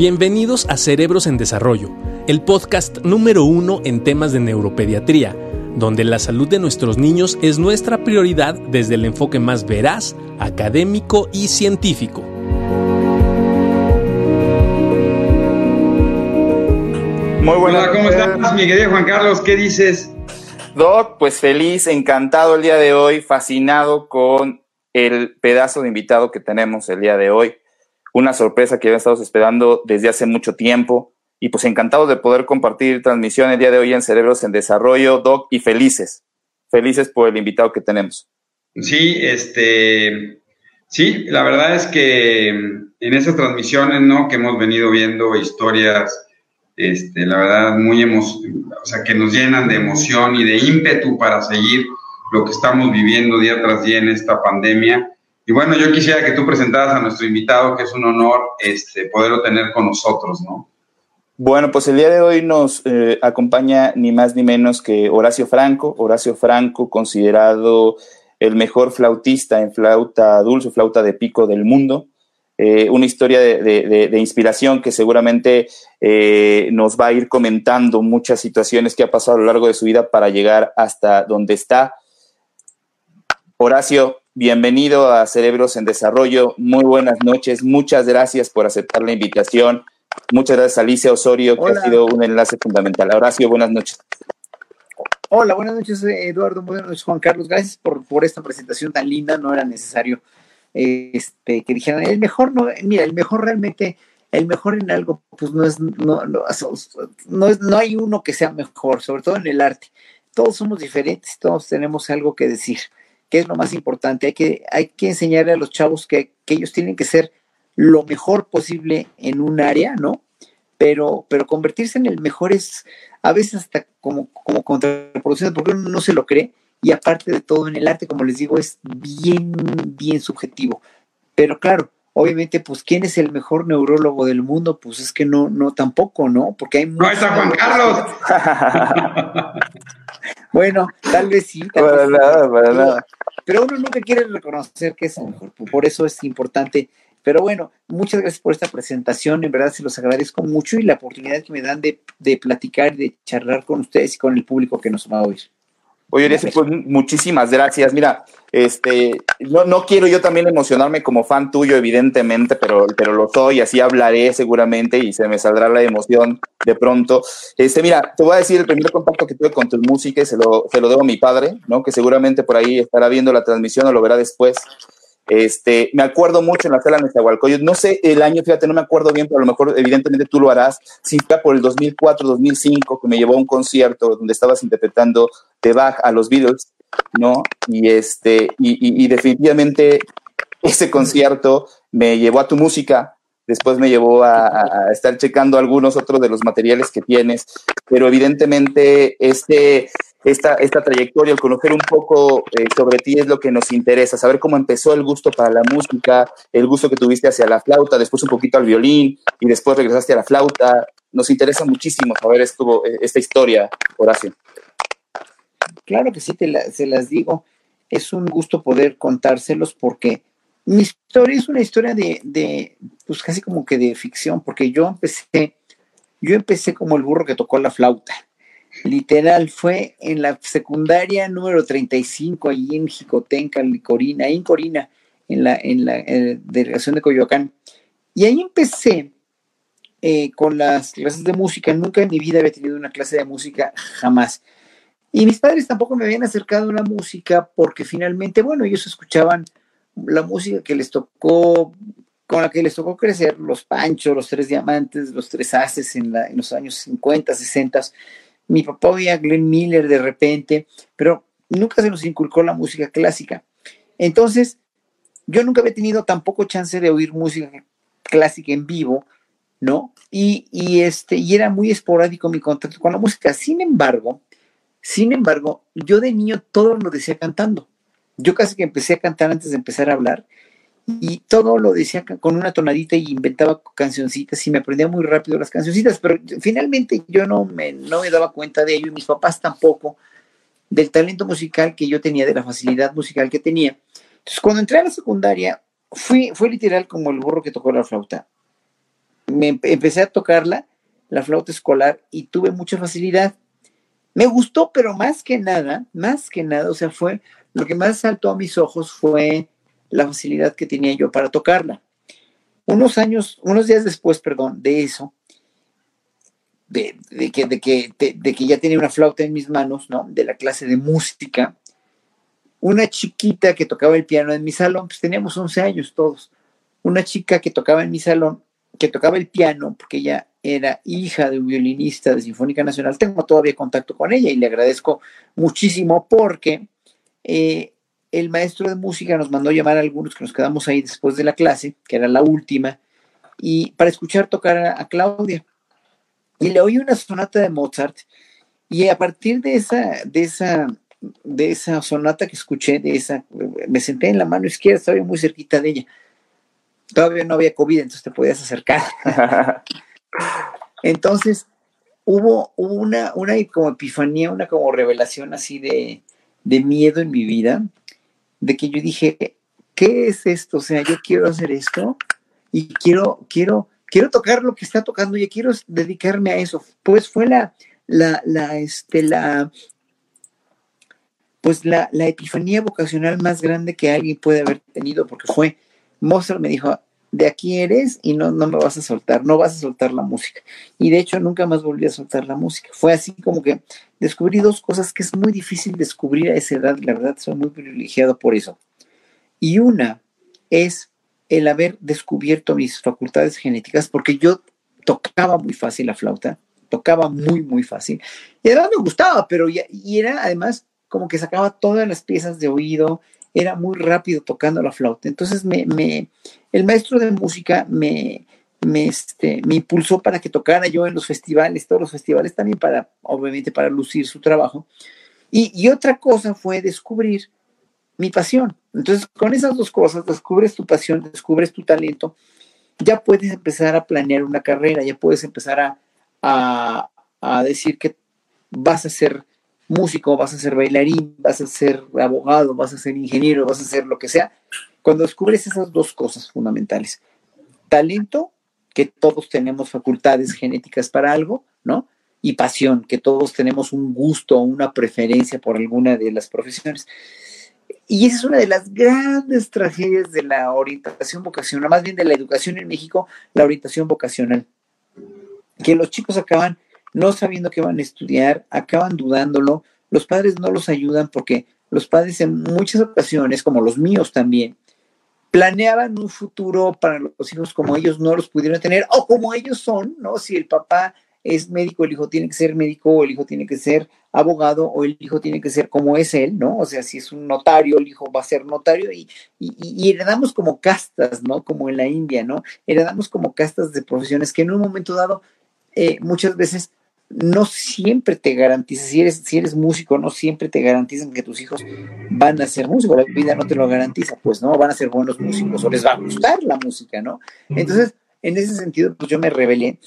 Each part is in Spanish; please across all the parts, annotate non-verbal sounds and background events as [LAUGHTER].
Bienvenidos a Cerebros en Desarrollo, el podcast número uno en temas de neuropediatría, donde la salud de nuestros niños es nuestra prioridad desde el enfoque más veraz, académico y científico. Muy buenas. Hola, ¿cómo estás, mi querido Juan Carlos? ¿Qué dices? Doc, pues feliz, encantado el día de hoy, fascinado con el pedazo de invitado que tenemos el día de hoy. Una sorpresa que había estado esperando desde hace mucho tiempo. Y pues encantado de poder compartir transmisión el día de hoy en Cerebros en Desarrollo, Doc, y felices, felices por el invitado que tenemos. Sí, este, sí, la verdad es que en esas transmisiones, ¿no? Que hemos venido viendo historias, este, la verdad, muy emo o sea, que nos llenan de emoción y de ímpetu para seguir lo que estamos viviendo día tras día en esta pandemia. Y bueno, yo quisiera que tú presentaras a nuestro invitado, que es un honor este, poderlo tener con nosotros, ¿no? Bueno, pues el día de hoy nos eh, acompaña ni más ni menos que Horacio Franco. Horacio Franco, considerado el mejor flautista en flauta dulce, flauta de pico del mundo. Eh, una historia de, inspiración que seguramente eh, nos va a ir comentando muchas situaciones que ha pasado a lo largo de su vida para llegar hasta donde está. Horacio, bienvenido a Cerebros en Desarrollo. Muy buenas noches. Muchas gracias por aceptar la invitación. Muchas gracias a Alicia Osorio, que ha sido un enlace fundamental. Horacio, buenas noches. Hola, buenas noches, Eduardo. Buenas noches, Juan Carlos. Gracias por, por esta presentación tan linda. No era necesario este, que dijeran, el mejor no, mira, el mejor realmente, el mejor en algo, pues no es, no, no, no, es, no hay uno que sea mejor, sobre todo en el arte. Todos somos diferentes, todos tenemos algo que decir, que es lo más importante. Hay que, hay que enseñarle a los chavos que, que ellos tienen que ser lo mejor posible en un área, ¿no? Pero, pero convertirse en el mejor es a veces hasta como, como contraproducente, porque uno no se lo cree y aparte de todo en el arte, como les digo, es bien, bien subjetivo. Pero claro, obviamente, pues, ¿quién es el mejor neurólogo del mundo? Pues es que no, no, tampoco, ¿no? Porque hay ¡No está Juan Carlos! [LAUGHS] [LAUGHS] bueno, tal vez sí. para nada, para nada. Pero uno nunca quiere reconocer que es el mejor, por eso es importante. Pero bueno, muchas gracias por esta presentación, en verdad se los agradezco mucho y la oportunidad que me dan de, de platicar, de charlar con ustedes y con el público que nos va a oír. Oye, pues muchísimas gracias. Mira, este, no, no quiero yo también emocionarme como fan tuyo, evidentemente, pero, pero lo soy, así hablaré seguramente y se me saldrá la emoción de pronto. Este, mira, te voy a decir el primer contacto que tuve con tu música y se lo, se lo debo a mi padre, ¿no? Que seguramente por ahí estará viendo la transmisión o lo verá después. Este, me acuerdo mucho en la sala de Nezahualcóyotl, no sé el año, fíjate, no me acuerdo bien, pero a lo mejor evidentemente tú lo harás, si fue por el 2004, 2005, que me llevó a un concierto donde estabas interpretando de Bach a los Beatles, ¿no? Y, este, y, definitivamente ese concierto me llevó a tu música, después me llevó a, a, estar checando algunos otros de los materiales que tienes, pero evidentemente este esta, esta trayectoria, el conocer un poco eh, sobre ti es lo que nos interesa, saber cómo empezó el gusto para la música, el gusto que tuviste hacia la flauta, después un poquito al violín y después regresaste a la flauta. Nos interesa muchísimo saber esto, eh, esta historia, Horacio. Claro que sí, te se las digo. Es un gusto poder contárselos porque mi historia es una historia de, de, pues casi como que de ficción, porque yo empecé, yo empecé como el burro que tocó la flauta Literal, fue en la secundaria número 35, allí en Jicotenca, en Corina, ahí en Corina, en la, en la eh, delegación de Coyoacán. Y ahí empecé eh, con las clases de música. Nunca en mi vida había tenido una clase de música, jamás. Y mis padres tampoco me habían acercado a la música porque finalmente, bueno, ellos escuchaban la música que les tocó, con la que les tocó crecer, los Panchos, los Tres Diamantes, los Tres Haces en, la, en los años 50, 60 mi papá oía Glenn Miller de repente, pero nunca se nos inculcó la música clásica. Entonces, yo nunca había tenido tampoco chance de oír música clásica en vivo, ¿no? Y, y, este, y era muy esporádico mi contacto con la música. Sin embargo, sin embargo, yo de niño todo lo decía cantando. Yo casi que empecé a cantar antes de empezar a hablar y todo lo decía con una tonadita y inventaba cancioncitas y me aprendía muy rápido las cancioncitas, pero finalmente yo no me, no me daba cuenta de ello y mis papás tampoco, del talento musical que yo tenía, de la facilidad musical que tenía. Entonces, cuando entré a la secundaria, fui, fue literal como el burro que tocó la flauta. me empecé a tocarla, la flauta escolar, y tuve mucha facilidad. Me gustó, pero más que nada, más que nada, o sea, fue lo que más saltó a mis ojos fue la facilidad que tenía yo para tocarla. Unos años, unos días después, perdón, de eso, de, que, de, que, de, que ya tenía una flauta en mis manos, ¿no? De la clase de música, una chiquita que tocaba el piano en mi salón, pues teníamos 11 años todos, una chica que tocaba en mi salón, que tocaba el piano, porque ella era hija de un violinista de Sinfónica Nacional, tengo todavía contacto con ella y le agradezco muchísimo porque eh, el maestro de música nos mandó llamar a algunos que nos quedamos ahí después de la clase, que era la última, y para escuchar tocar a, Claudia. Y le oí una sonata de Mozart, y a partir de esa, de esa, de esa sonata que escuché, de esa, me senté en la mano izquierda, estaba muy cerquita de ella. Todavía no había COVID, entonces te podías acercar. [LAUGHS] entonces, hubo una, una como epifanía, una como revelación así de, de miedo en mi vida, de que yo dije, ¿qué es esto? O sea, yo quiero hacer esto y quiero, quiero, quiero tocar lo que está tocando y quiero dedicarme a eso. Pues fue la, la, la, este, la, pues la, la epifanía vocacional más grande que alguien puede haber tenido, porque fue, Mozart me dijo, de aquí eres y no, no me vas a soltar, no vas a soltar la música. Y de hecho nunca más volví a soltar la música. Fue así como que descubrí dos cosas que es muy difícil descubrir a esa edad, la verdad soy muy privilegiado por eso. Y una es el haber descubierto mis facultades genéticas, porque yo tocaba muy fácil la flauta, tocaba muy, muy fácil. Y además me gustaba, pero y era además como que sacaba todas las piezas de oído, era muy rápido tocando la flauta. Entonces me, me el maestro de música me, me, este, me impulsó para que tocara yo en los festivales, todos los festivales también para, obviamente, para lucir su trabajo. Y, y otra cosa fue descubrir mi pasión. Entonces, con esas dos cosas, descubres tu pasión, descubres tu talento, ya puedes empezar a planear una carrera, ya puedes empezar a, a, a decir que vas a ser músico, vas a ser bailarín, vas a ser abogado, vas a ser ingeniero, vas a ser lo que sea, cuando descubres esas dos cosas fundamentales, talento, que todos tenemos facultades genéticas para algo, ¿no? Y pasión, que todos tenemos un gusto o una preferencia por alguna de las profesiones. Y esa es una de las grandes tragedias de la orientación vocacional, más bien de la educación en México, la orientación vocacional. Que los chicos acaban no sabiendo qué van a estudiar, acaban dudándolo, los padres no los ayudan porque los padres en muchas ocasiones, como los míos también, planeaban un futuro para los hijos como ellos no los pudieron tener o como ellos son, ¿no? Si el papá es médico, el hijo tiene que ser médico, o el hijo tiene que ser abogado, o el hijo tiene que ser como es él, ¿no? O sea, si es un notario, el hijo va a ser notario y, y heredamos como castas, ¿no? Como en la India, ¿no? Heredamos como castas de profesiones que en un momento dado eh, muchas veces no siempre te garantiza, si eres, si eres músico, no siempre te garantizan que tus hijos van a ser músicos, la vida no te lo garantiza, pues no, van a ser buenos músicos o les va a gustar la música, ¿no? Entonces, en ese sentido, pues yo me rebelé.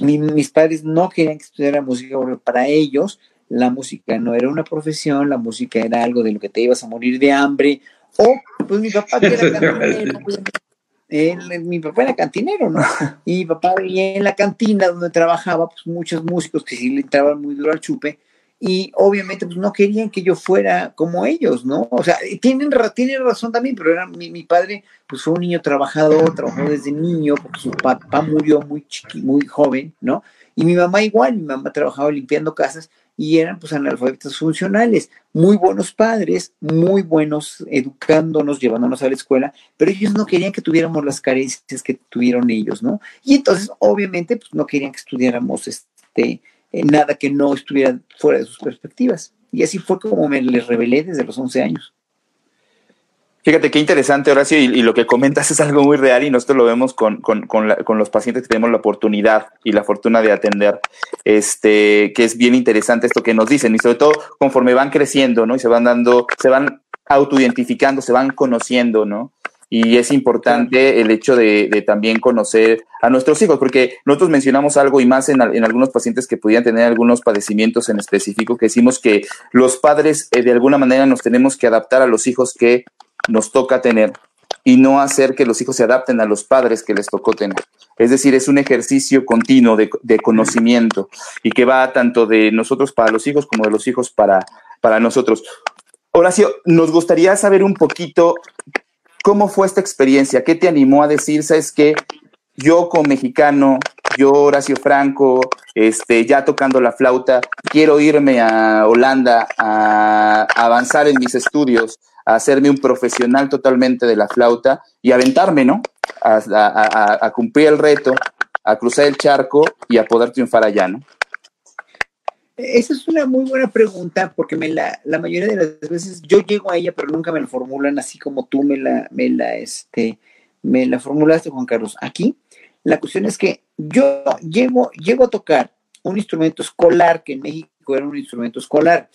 mis padres no querían que estudiara música porque para ellos la música no era una profesión, la música era algo de lo que te ibas a morir de hambre, o pues mi papá que era [LAUGHS] mi papá era cantinero, ¿no? [LAUGHS] Y mi papá veía en la cantina donde trabajaba, pues muchos músicos que sí le entraban muy duro al chupe, y obviamente pues no querían que yo fuera como ellos, ¿no? O sea, tienen, tienen razón también, pero era, mi, mi, padre pues fue un niño trabajador, trabajó desde niño, porque su papá murió muy chiqui, muy joven, ¿no? Y mi mamá igual, mi mamá trabajaba limpiando casas, y eran pues analfabetos funcionales, muy buenos padres, muy buenos educándonos, llevándonos a la escuela, pero ellos no querían que tuviéramos las carencias que tuvieron ellos, ¿no? Y entonces obviamente pues no querían que estudiáramos este, eh, nada que no estuviera fuera de sus perspectivas. Y así fue como me les revelé desde los 11 años. Fíjate qué interesante, Horacio, y, lo que comentas es algo muy real y nosotros lo vemos con, con, con, los pacientes que tenemos la oportunidad y la fortuna de atender, este, que es bien interesante esto que nos dicen y sobre todo conforme van creciendo, ¿no? Y se van dando, se van autoidentificando, se van conociendo, ¿no? Y es importante el hecho de, de, también conocer a nuestros hijos, porque nosotros mencionamos algo y más en, en, algunos pacientes que pudieran tener algunos padecimientos en específico, que decimos que los padres eh, de alguna manera nos tenemos que adaptar a los hijos que nos toca tener y no hacer que los hijos se adapten a los padres que les tocó tener. Es decir, es un ejercicio continuo de, conocimiento y que va tanto de nosotros para los hijos como de los hijos para, para nosotros. Horacio, nos gustaría saber un poquito cómo fue esta experiencia, qué te animó a decir, sabes que yo como mexicano, yo Horacio Franco, este, ya tocando la flauta, quiero irme a Holanda a avanzar en mis estudios, a hacerme un profesional totalmente de la flauta y aventarme, ¿no? A, cumplir el reto, a cruzar el charco y a poder triunfar allá, ¿no? Esa es una muy buena pregunta porque me la, la mayoría de las veces yo llego a ella, pero nunca me la formulan así como tú me la, me la, este, me la formulaste, Juan Carlos. Aquí la cuestión es que yo llego, llego a tocar un instrumento escolar, que en México era un instrumento escolar.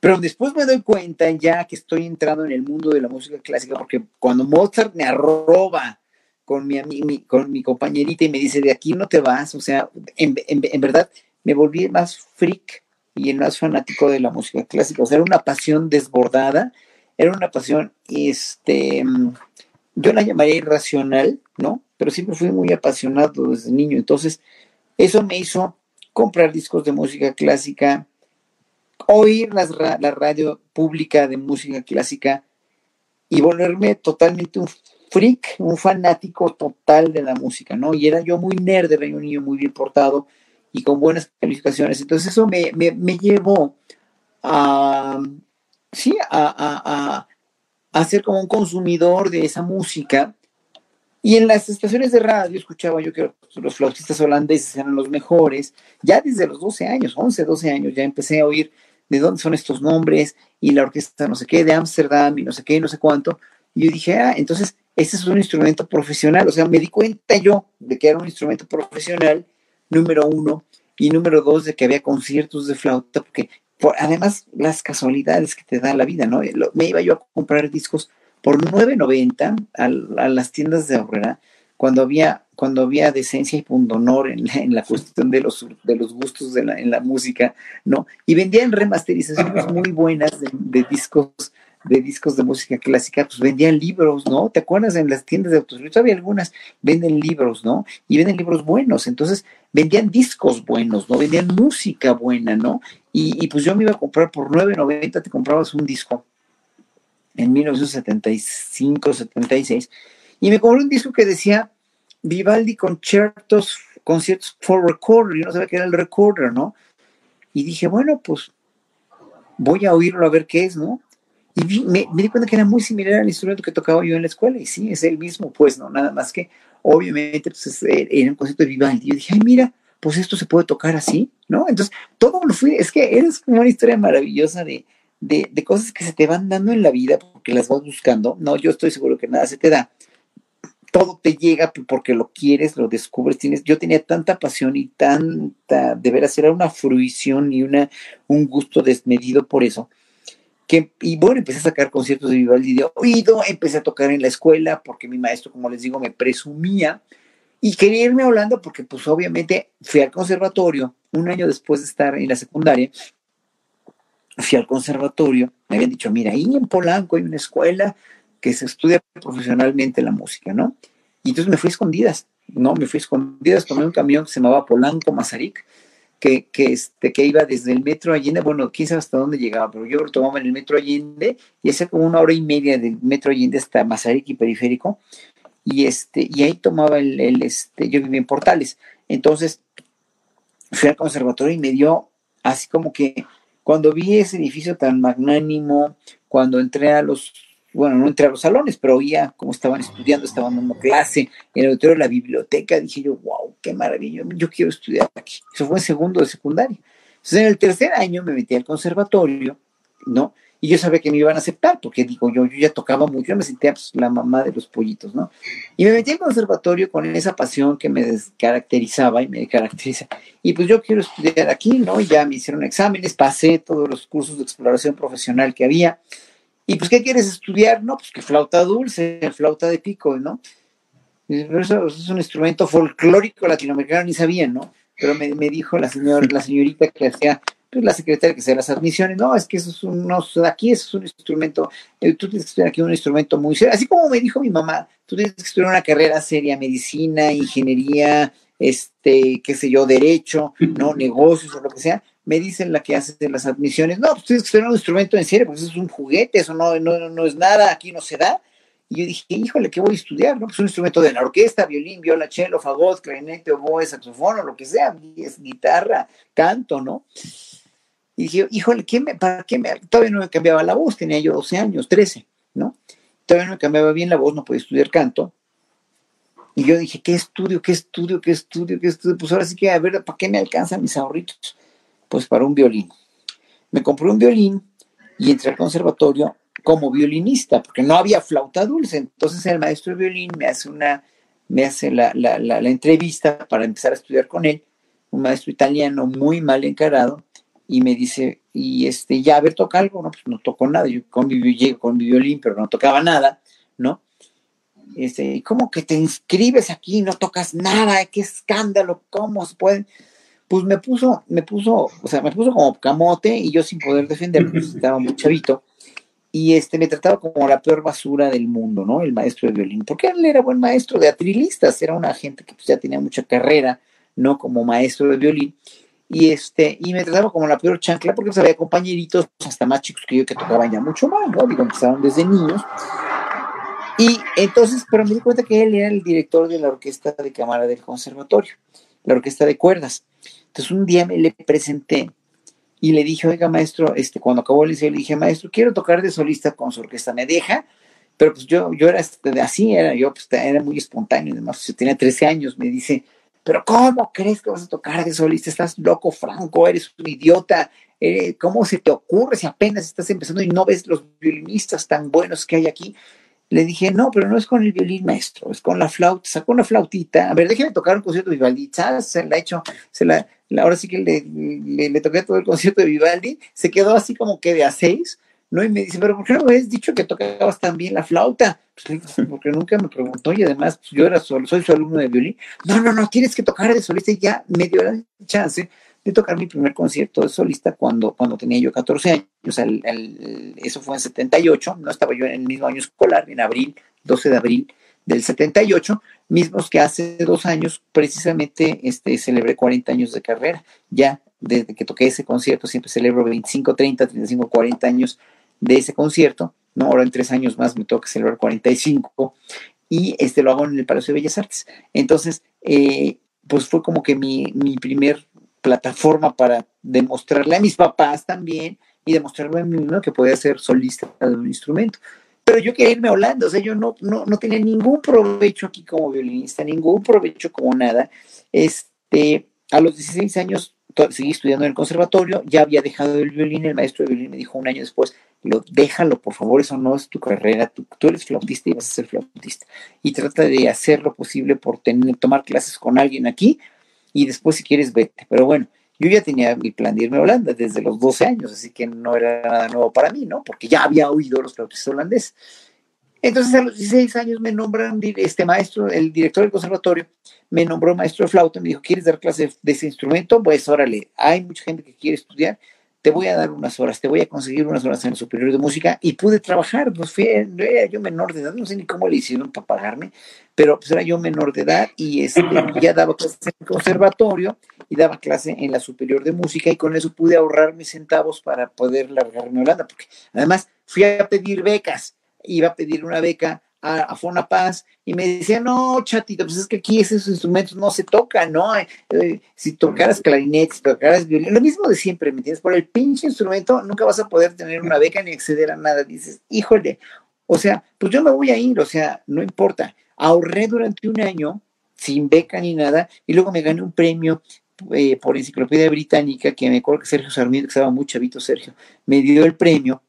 Pero después me doy cuenta ya que estoy entrando en el mundo de la música clásica, porque cuando Mozart me arroba con mi, con mi compañerita y me dice, de aquí no te vas, o sea, en, en verdad me volví más freak y el más fanático de la música clásica. O sea, era una pasión desbordada, era una pasión, este, yo la llamaría irracional, ¿no? Pero siempre fui muy apasionado desde niño. Entonces, eso me hizo comprar discos de música clásica, oír la radio pública de música clásica y volverme totalmente un freak, un fanático total de la música, ¿no? Y era yo muy nerd, era un niño muy bien portado y con buenas calificaciones. Entonces eso me, llevó a, sí, a, a ser como un consumidor de esa música y en las estaciones de radio escuchaba yo que los flautistas holandeses eran los mejores. Ya desde los 12 años, 11, 12 años, ya empecé a oír de dónde son estos nombres y la orquesta no sé qué, de Ámsterdam y no sé qué, no sé cuánto. Y yo dije, ah, entonces este es un instrumento profesional. O sea, me di cuenta yo de que era un instrumento profesional, número uno, y número dos, de que había conciertos de flauta, porque además las casualidades que te da la vida, ¿no? Me iba yo a comprar discos por 9.90 a, a las tiendas de ahorrera cuando había, cuando había decencia y pundonor en, [LAUGHS] en la cuestión de los, de los gustos de la, en la música, ¿no? Y vendían remasterizaciones muy [LAUGHS] buenas de, discos de discos de música clásica, pues vendían libros, ¿no? ¿Te acuerdas en las tiendas de autos? Todavía algunas venden libros, ¿no? Y venden libros buenos, entonces vendían discos buenos, ¿no? Vendían música buena, ¿no? Y, y pues yo me iba a comprar por 9.90, te comprabas un disco en 1975, 76, y me compré un disco que decía Vivaldi Concertos, Conciertos for Recorder, yo no sabía qué era el recorder, ¿no? Y dije, bueno, pues voy a oírlo a ver qué es, ¿no? Y me, di cuenta que era muy similar al instrumento que tocaba yo en la escuela, y sí, es el mismo, pues, ¿no? Nada más que, obviamente, pues, era un concierto de Vivaldi. Yo dije, ay, mira, pues esto se puede tocar así, ¿no? Entonces, todo lo fui, es que eres como una historia maravillosa de, de, cosas que se te van dando en la vida porque las vas buscando. No, yo estoy seguro que nada se te da. Todo te llega porque lo quieres, lo descubres. Tienes, yo tenía tanta pasión y tanta, de veras, era una fruición y una, un gusto desmedido por eso. Que, y bueno, empecé a sacar conciertos de Vivaldi de oído, empecé a tocar en la escuela porque mi maestro, como les digo, me presumía y quería irme a Holanda porque pues obviamente fui al conservatorio un año después de estar en la secundaria fui al conservatorio, me habían dicho, mira, ahí en Polanco hay una escuela que se estudia profesionalmente la música, ¿no? Y entonces me fui escondidas, ¿no? Me fui escondidas, tomé un camión que se llamaba Polanco Mazarik, que, que, este, que iba desde el metro Allende, bueno, quién sabe hasta dónde llegaba, pero yo lo tomaba en el metro Allende y hacía como una hora y media del metro Allende hasta Mazarik y Periférico, y, este, y ahí tomaba el, el este, yo vivía en Portales. Entonces fui al conservatorio y me dio así como que cuando vi ese edificio tan magnánimo, cuando entré a los, bueno, no entré a los salones, pero oía cómo estaban estudiando, estaban dando clase en el auditorio de la biblioteca, dije yo, wow, qué maravilla, yo quiero estudiar aquí. Eso fue en segundo de secundaria. Entonces, en el tercer año me metí al conservatorio, ¿no? y yo sabía que me iban a aceptar, porque digo, yo, yo ya tocaba mucho, yo me sentía pues, la mamá de los pollitos, ¿no? Y me metí al conservatorio con esa pasión que me caracterizaba y me caracteriza. Y pues yo quiero estudiar aquí, ¿no? Y ya me hicieron exámenes, pasé todos los cursos de exploración profesional que había. Y pues, ¿qué quieres estudiar? No, pues que flauta dulce, flauta de pico, ¿no? Eso, es un instrumento folclórico latinoamericano, ni sabía, ¿no? Pero me, me dijo la, señora, la señorita que hacía pues la secretaria que sea las admisiones, no, es que eso es un, no, aquí eso es un instrumento, tú tienes que estudiar aquí un instrumento muy serio, así como me dijo mi mamá, tú tienes que estudiar una carrera seria, medicina, ingeniería, este, qué sé yo, derecho, no, negocios o lo que sea, me dicen la que hace de las admisiones, no, pues tienes que estudiar un instrumento en serio, eso es un juguete, eso no, no, no es nada, aquí no se da, y yo dije, híjole, ¿qué voy a estudiar? ¿No? Pues un instrumento de la orquesta, violín, viola, cello, fagot, clarinete, oboe, saxofón, o lo que sea, es guitarra, canto, ¿no? Y dije, híjole, ¿qué me, ¿para qué me? Todavía no me cambiaba la voz, tenía yo 12 años, 13, ¿no? Todavía no me cambiaba bien la voz, no podía estudiar canto. Y yo dije, ¿qué estudio, qué estudio, qué estudio, qué estudio? Pues ahora sí que, a ver, ¿para qué me alcanzan mis ahorritos? Pues para un violín. Me compré un violín y entré al conservatorio como violinista, porque no había flauta dulce. Entonces el maestro de violín me hace una, me hace la, la, la, entrevista para empezar a estudiar con él, un maestro italiano muy mal encarado, y me dice, y este, ya, a ver, toca algo, no, pues no toco nada, yo con mi, con mi violín, pero no tocaba nada, ¿no? Este, ¿cómo que te inscribes aquí y no tocas nada? ¡Qué escándalo! ¿Cómo se puede? Pues me puso, me puso, o sea, me puso como camote y yo sin poder defenderme, pues estaba muy chavito y este me trataba como la peor basura del mundo, ¿no? El maestro de violín, porque él era buen maestro de atrilistas, era una gente que pues, ya tenía mucha carrera, ¿no? Como maestro de violín, y este, y me trataba como la peor chancla, porque pues, había compañeritos hasta más chicos que yo que tocaban ya mucho más, ¿no? Digo, empezaron desde niños. Y entonces, pero me di cuenta que él era el director de la orquesta de cámara del conservatorio, la orquesta de cuerdas. Entonces un día me le presenté y le dije, oiga, maestro, este, cuando acabó el liceo, le dije, maestro, quiero tocar de solista con su orquesta, ¿me deja? Pero pues yo, yo era este, así, era yo, pues era muy espontáneo, además, yo tenía 13 años, me dice, pero ¿cómo crees que vas a tocar de solista? Estás loco, Franco, eres un idiota, eh, ¿cómo se te ocurre si apenas estás empezando y no ves los violinistas tan buenos que hay aquí? Le dije, no, pero no es con el violín maestro, es con la flauta, sacó una flautita, a ver, déjeme tocar un concierto de Vivaldi, Se la he hecho, se la, ahora sí que le, le, toqué todo el concierto de Vivaldi, se quedó así como que de a seis, ¿no? Y me dice, pero ¿por qué no me habías dicho que tocabas tan bien la flauta? Pues, porque nunca me preguntó y además pues, yo era solo, soy su alumno de violín. No, no, no, tienes que tocar de solista y ya me dio la chance de tocar mi primer concierto de solista cuando, cuando tenía yo 14 años. Eso fue en 78, no estaba yo en el mismo año escolar, en abril, 12 de abril del 78, mismos que hace dos años precisamente este, celebré 40 años de carrera. Ya desde que toqué ese concierto siempre celebro 25, 30, 35, 40 años de ese concierto. ¿no? Ahora en tres años más me toca celebrar 45 y este lo hago en el Palacio de Bellas Artes. Entonces, eh, pues fue como que mi, mi primer plataforma para demostrarle a mis papás también y demostrarme a mí mismo que podía ser solista de un instrumento pero yo quería irme a Holanda, o sea, yo no, no, no tenía ningún provecho aquí como violinista, ningún provecho como nada. Este, a los 16 años seguí estudiando en el conservatorio, ya había dejado el violín, el maestro de violín me dijo un año después, lo, déjalo, por favor, eso no es tu carrera, tú, tú, eres flautista y vas a ser flautista. Y trata de hacer lo posible por tener, tomar clases con alguien aquí y después si quieres vete. Pero bueno, yo ya tenía mi plan de irme a Holanda desde los 12 años, así que no era nada nuevo para mí, ¿no? Porque ya había oído los flautistas holandeses. Entonces a los 16 años me nombran este maestro, el director del conservatorio, me nombró maestro de flauta, me dijo, ¿quieres dar clase de ese instrumento? Pues órale, hay mucha gente que quiere estudiar te voy a dar unas horas, te voy a conseguir unas horas en el superior de música y pude trabajar, pues fui, era yo menor de edad, no sé ni cómo le hicieron para pagarme, pero pues era yo menor de edad y este, [LAUGHS] ya daba clases en el conservatorio y daba clase en la superior de música y con eso pude ahorrar mis centavos para poder largarme a Holanda, porque además fui a pedir becas, iba a pedir una beca a, a Fonapaz y me decía, no, chatito, pues es que aquí esos instrumentos no se tocan, ¿no? Eh, si tocaras clarinete, si tocaras violín, lo mismo de siempre, ¿me entiendes? Por el pinche instrumento nunca vas a poder tener una beca ni acceder a nada. Dices, híjole, o sea, pues yo me voy a ir, o sea, no importa. Ahorré durante un año sin beca ni nada y luego me gané un premio eh, por enciclopedia británica que me acuerdo que Sergio Sarmiento, que estaba muy chavito Sergio, me dio el premio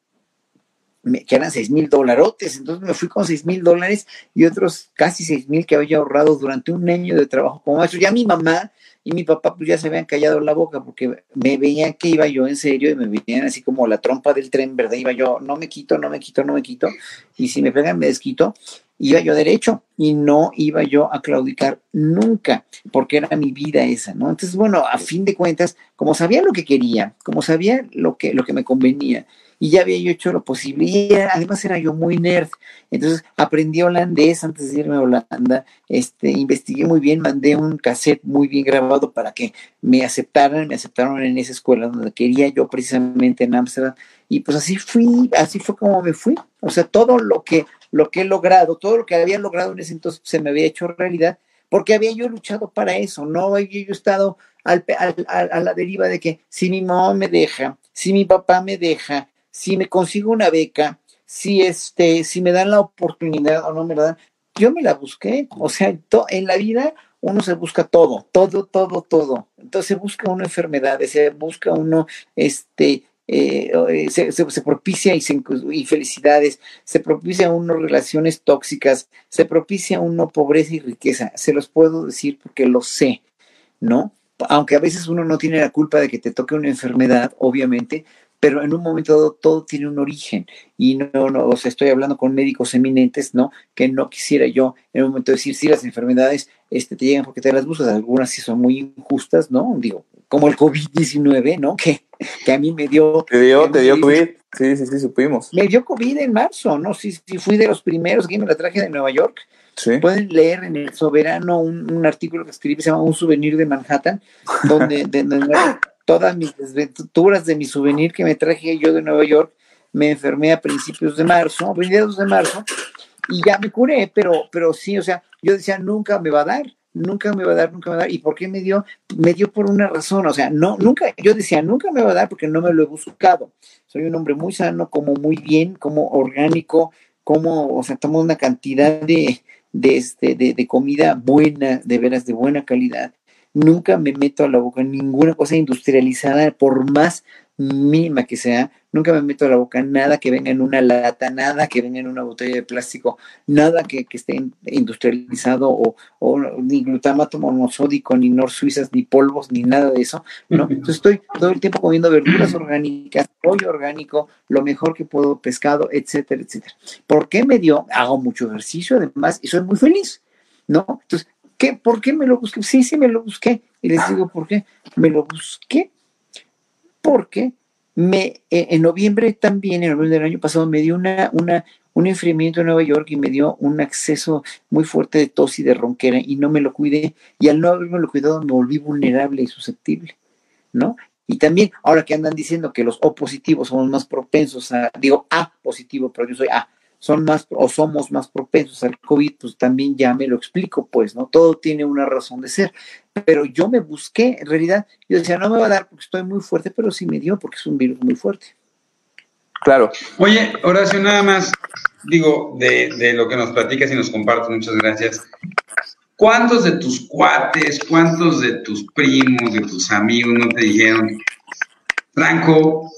que eran seis mil dolarotes, entonces me fui con seis mil dólares y otros casi seis mil que había ahorrado durante un año de trabajo como maestro. Ya mi mamá y mi papá pues ya se habían callado la boca porque me veían que iba yo en serio y me veían así como la trompa del tren, ¿verdad? Iba yo, no me quito, no me quito, no me quito, y si me pegan me desquito, iba yo derecho y no iba yo a claudicar nunca, porque era mi vida esa, ¿no? Entonces, bueno, a fin de cuentas, como sabía lo que quería, como sabía lo que, lo que me convenía, y ya había yo hecho lo posible. Y además era yo muy nerd. Entonces aprendí holandés antes de irme a Holanda. Este, investigué muy bien, mandé un cassette muy bien grabado para que me aceptaran. Me aceptaron en esa escuela donde quería yo precisamente en Ámsterdam. Y pues así fui, así fue como me fui. O sea, todo lo que, lo que he logrado, todo lo que había logrado en ese entonces se me había hecho realidad porque había yo luchado para eso, no había yo estado al, a la deriva de que si mi mamá me deja, si mi papá me deja, si me consigo una beca, si este, si me dan la oportunidad o no me la dan, yo me la busqué, o sea, en la vida uno se busca todo, todo, todo, todo. Entonces se busca una enfermedad, se busca uno, este, eh, se, propicia y, y, felicidades, se propicia uno relaciones tóxicas, se propicia uno pobreza y riqueza. Se los puedo decir porque lo sé, ¿no? Aunque a veces uno no tiene la culpa de que te toque una enfermedad, obviamente, pero en un momento dado todo tiene un origen y no, no, o sea, estoy hablando con médicos eminentes, ¿no? Que no quisiera yo en un momento decir, si las enfermedades este, te llegan porque te las buscas, algunas sí son muy injustas, ¿no? Digo, como el COVID-19, ¿no? [LAUGHS] Que, que a mí me dio... Te dio, te dio COVID, sí, sí, sí, supimos. Me dio COVID en marzo, ¿no? Sí, sí, fui de los primeros, que me la traje de Nueva York. Sí. Pueden leer en el Soberano un, artículo que escribí, se llama Un souvenir de Manhattan, donde, [LAUGHS] de, todas mis desventuras de mi souvenir que me traje yo de Nueva York, me enfermé a principios de marzo, mediados de marzo, y ya me curé, pero, pero sí, o sea, yo decía, nunca me va a dar, nunca me va a dar, nunca me va a dar. ¿Y por qué me dio? Me dio por una razón, o sea, no, nunca, yo decía, nunca me va a dar porque no me lo he buscado. Soy un hombre muy sano, como muy bien, como orgánico, como, o sea, tomo una cantidad de, de, este, de, de comida buena, de veras de buena calidad nunca me meto a la boca ninguna cosa industrializada, por más mínima que sea, nunca me meto a la boca nada que venga en una lata, nada que venga en una botella de plástico, nada que, esté industrializado o, ni glutamato monosódico, ni nor suizas, ni polvos, ni nada de eso, ¿no? Entonces estoy todo el tiempo comiendo verduras orgánicas, pollo orgánico, lo mejor que puedo, pescado, etcétera, etcétera. ¿Por qué me dio? Hago mucho ejercicio además y soy muy feliz, ¿no? Entonces, ¿Qué? ¿Por qué me lo busqué? Sí, sí, me lo busqué. Y les digo, ¿por qué? Me lo busqué porque me, e, en noviembre también, en noviembre del año pasado, me dio una, una, un enfriamiento en Nueva York y me dio un acceso muy fuerte de tos y de ronquera y no me lo cuidé. Y al no haberme lo cuidado me volví vulnerable y susceptible, ¿no? Y también, ahora que andan diciendo que los O positivos somos más propensos a, digo A positivo, pero yo soy A, son más o somos más propensos al COVID, pues también ya me lo explico, pues, ¿no? Todo tiene una razón de ser. Pero yo me busqué, en realidad, yo decía, no me va a dar porque estoy muy fuerte, pero sí me dio porque es un virus muy fuerte. Claro. Oye, Horacio, nada más, digo, de, de lo que nos platicas y nos compartes, muchas gracias. ¿Cuántos de tus cuates, cuántos de tus primos, de tus amigos no te dijeron, Franco,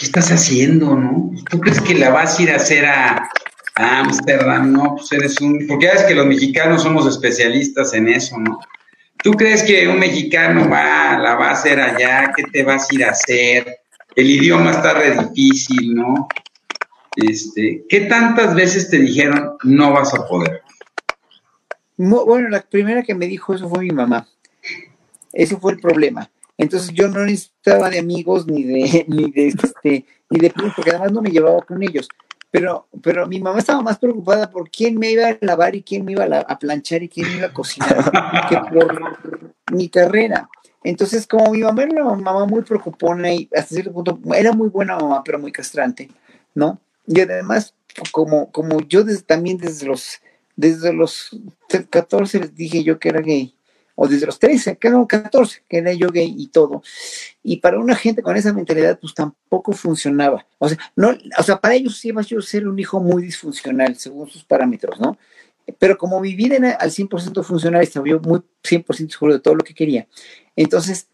¿qué estás haciendo, no? ¿Tú crees que la vas a ir a hacer a Ámsterdam? No, pues eres un... Porque ya ves que los mexicanos somos especialistas en eso, ¿no? ¿Tú crees que un mexicano va, la va a hacer allá? ¿Qué te vas a ir a hacer? El idioma está re difícil, ¿no? Este, ¿Qué tantas veces te dijeron no vas a poder? Bueno, la primera que me dijo eso fue mi mamá. Ese fue el problema. Entonces yo no necesitaba de amigos ni de, [LAUGHS] ni de este, ni de porque además no me llevaba con ellos. Pero, pero mi mamá estaba más preocupada por quién me iba a lavar y quién me iba a, planchar y quién me iba a cocinar [LAUGHS] que por mi carrera. Entonces, como mi mamá era una mamá muy preocupona y hasta cierto punto era muy buena mamá, pero muy castrante, ¿no? Y además, como, como yo también desde los, desde los 14 les dije yo que era gay, o desde los 13, que eran 14, que era yo gay y todo. Y para una gente con esa mentalidad, pues tampoco funcionaba. O sea, no, o sea para ellos iba yo a ser un hijo muy disfuncional, según sus parámetros, ¿no? Pero como mi vida era al 100% funcional, estaba yo muy 100% seguro de todo lo que quería. Entonces,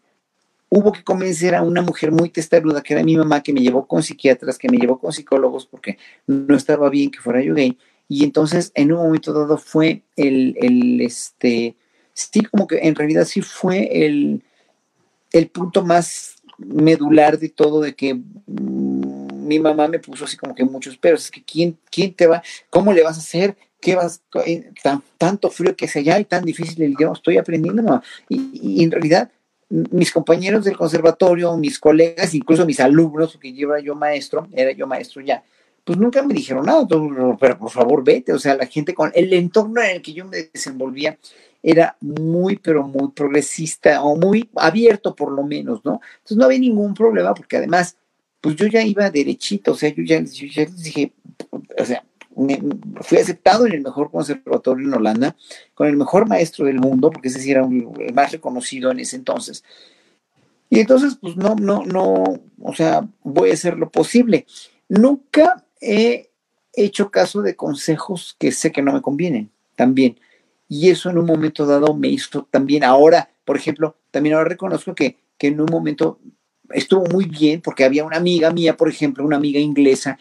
hubo que convencer a una mujer muy testaruda, que era mi mamá, que me llevó con psiquiatras, que me llevó con psicólogos, porque no estaba bien que fuera yo gay. Y entonces, en un momento dado, fue el, el este, sí, como que en realidad sí fue el, el punto más medular de todo, de que mm, mi mamá me puso así como que muchos pero es que ¿quién, quién te va, cómo le vas a hacer, qué vas, eh, tan, tanto frío que es allá y tan difícil el idioma, estoy aprendiendo, Y, en realidad mis compañeros del conservatorio, mis colegas, incluso mis alumnos, porque yo yo maestro, era yo maestro ya, pues nunca me dijeron nada, pero por favor vete, o sea, la gente con el entorno en el que yo me desenvolvía era muy, pero muy progresista o muy abierto por lo menos, ¿no? Entonces no había ningún problema porque además, pues yo ya iba derechito, o sea, yo ya, yo ya les dije, o sea, fui aceptado en el mejor conservatorio en Holanda, con el mejor maestro del mundo, porque ese sí era el más reconocido en ese entonces. Y entonces, pues no, no, no, o sea, voy a hacer lo posible. Nunca he hecho caso de consejos que sé que no me convienen también. Y eso en un momento dado me hizo también, ahora, por ejemplo, también ahora reconozco que, que en un momento estuvo muy bien porque había una amiga mía, por ejemplo, una amiga inglesa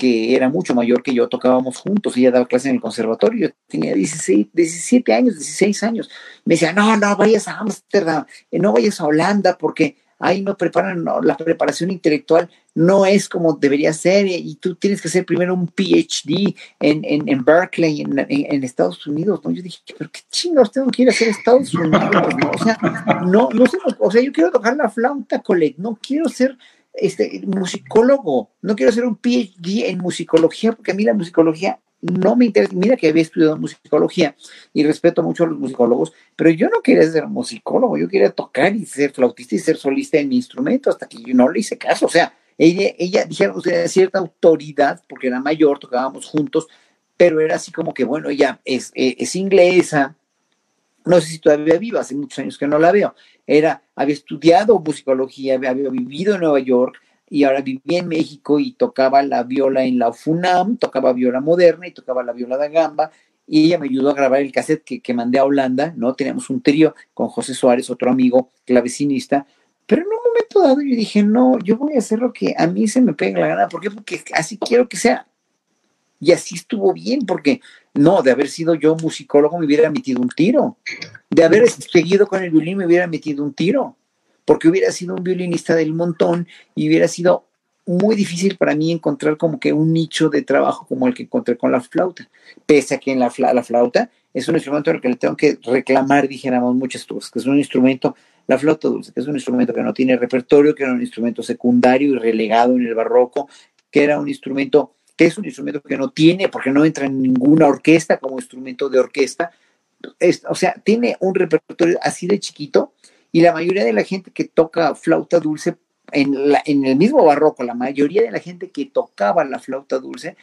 que era mucho mayor que yo, tocábamos juntos, ella daba clase en el conservatorio, yo tenía 16, 17 años, 16 años. Me decía, no, no vayas a Ámsterdam, eh, no vayas a Holanda, porque ahí no preparan, la preparación intelectual no es como debería ser, y tú tienes que hacer primero un PhD en, en, en Berkeley, en, en, Estados Unidos, ¿no? Yo dije, pero qué chingados usted no quiere hacer Estados Unidos, ¿no? [LAUGHS] O sea, no, no sé, o sea, yo quiero tocar la flauta, coleg, no quiero ser este, musicólogo, no quiero hacer un PhD en musicología, porque a mí la musicología no me interesa. Mira que había estudiado musicología y respeto mucho a los musicólogos, pero yo no quería ser musicólogo, yo quería tocar y ser flautista y ser solista en mi instrumento, hasta que yo no le hice caso. O sea, ella, ella dijera, o sea, cierta autoridad, porque era mayor, tocábamos juntos, pero era así como que, bueno, ella es, es inglesa, no sé si todavía viva, hace muchos años que no la veo, era, había estudiado musicología, había, vivido en Nueva York y ahora vivía en México y tocaba la viola en la FUNAM, tocaba viola moderna y tocaba la viola de gamba y ella me ayudó a grabar el cassette que, que mandé a Holanda, ¿no? Teníamos un trío con José Suárez, otro amigo clavecinista, pero en un momento dado yo dije, no, yo voy a hacer lo que a mí se me pega la gana, ¿por qué? Porque así quiero que sea. Y así estuvo bien, porque no, de haber sido yo musicólogo me hubiera metido un tiro. De haber seguido con el violín me hubiera metido un tiro. Porque hubiera sido un violinista del montón y hubiera sido muy difícil para mí encontrar como que un nicho de trabajo como el que encontré con la flauta. Pese a que en la, la flauta es un instrumento al que le tengo que reclamar, dijéramos, muchas cosas, que es un instrumento, la flauta dulce, que es un instrumento que no tiene repertorio, que era un instrumento secundario y relegado en el barroco, que era un instrumento que es un instrumento que no tiene, porque no entra en ninguna orquesta como instrumento de orquesta. o sea, tiene un repertorio así de chiquito y la mayoría de la gente que toca flauta dulce en, la, en el mismo barroco, la mayoría de la gente que tocaba la flauta dulce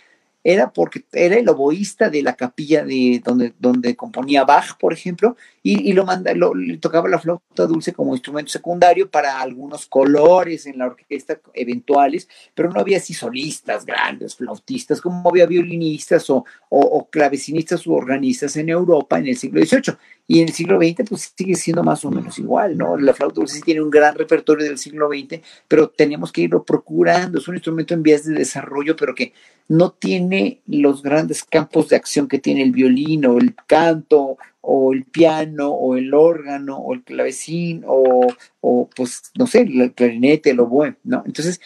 era porque era el oboísta de la capilla de donde, donde componía Bach, por ejemplo, y, lo, manda, lo tocaba la flauta dulce como instrumento secundario para algunos colores en la orquesta eventuales, pero no había así solistas grandes, flautistas, como había violinistas o, o, clavecinistas u organistas en Europa en el siglo XVIII. Y en el siglo XX, pues sigue siendo más o menos igual, ¿no? La flauta dulce tiene un gran repertorio del siglo XX, pero tenemos que irlo procurando. Es un instrumento en vías de desarrollo, pero que no tiene los grandes campos de acción que tiene el violín o el canto o el piano o el órgano o el clavecín o, o pues no sé, el clarinete, el oboe, ¿no? Entonces,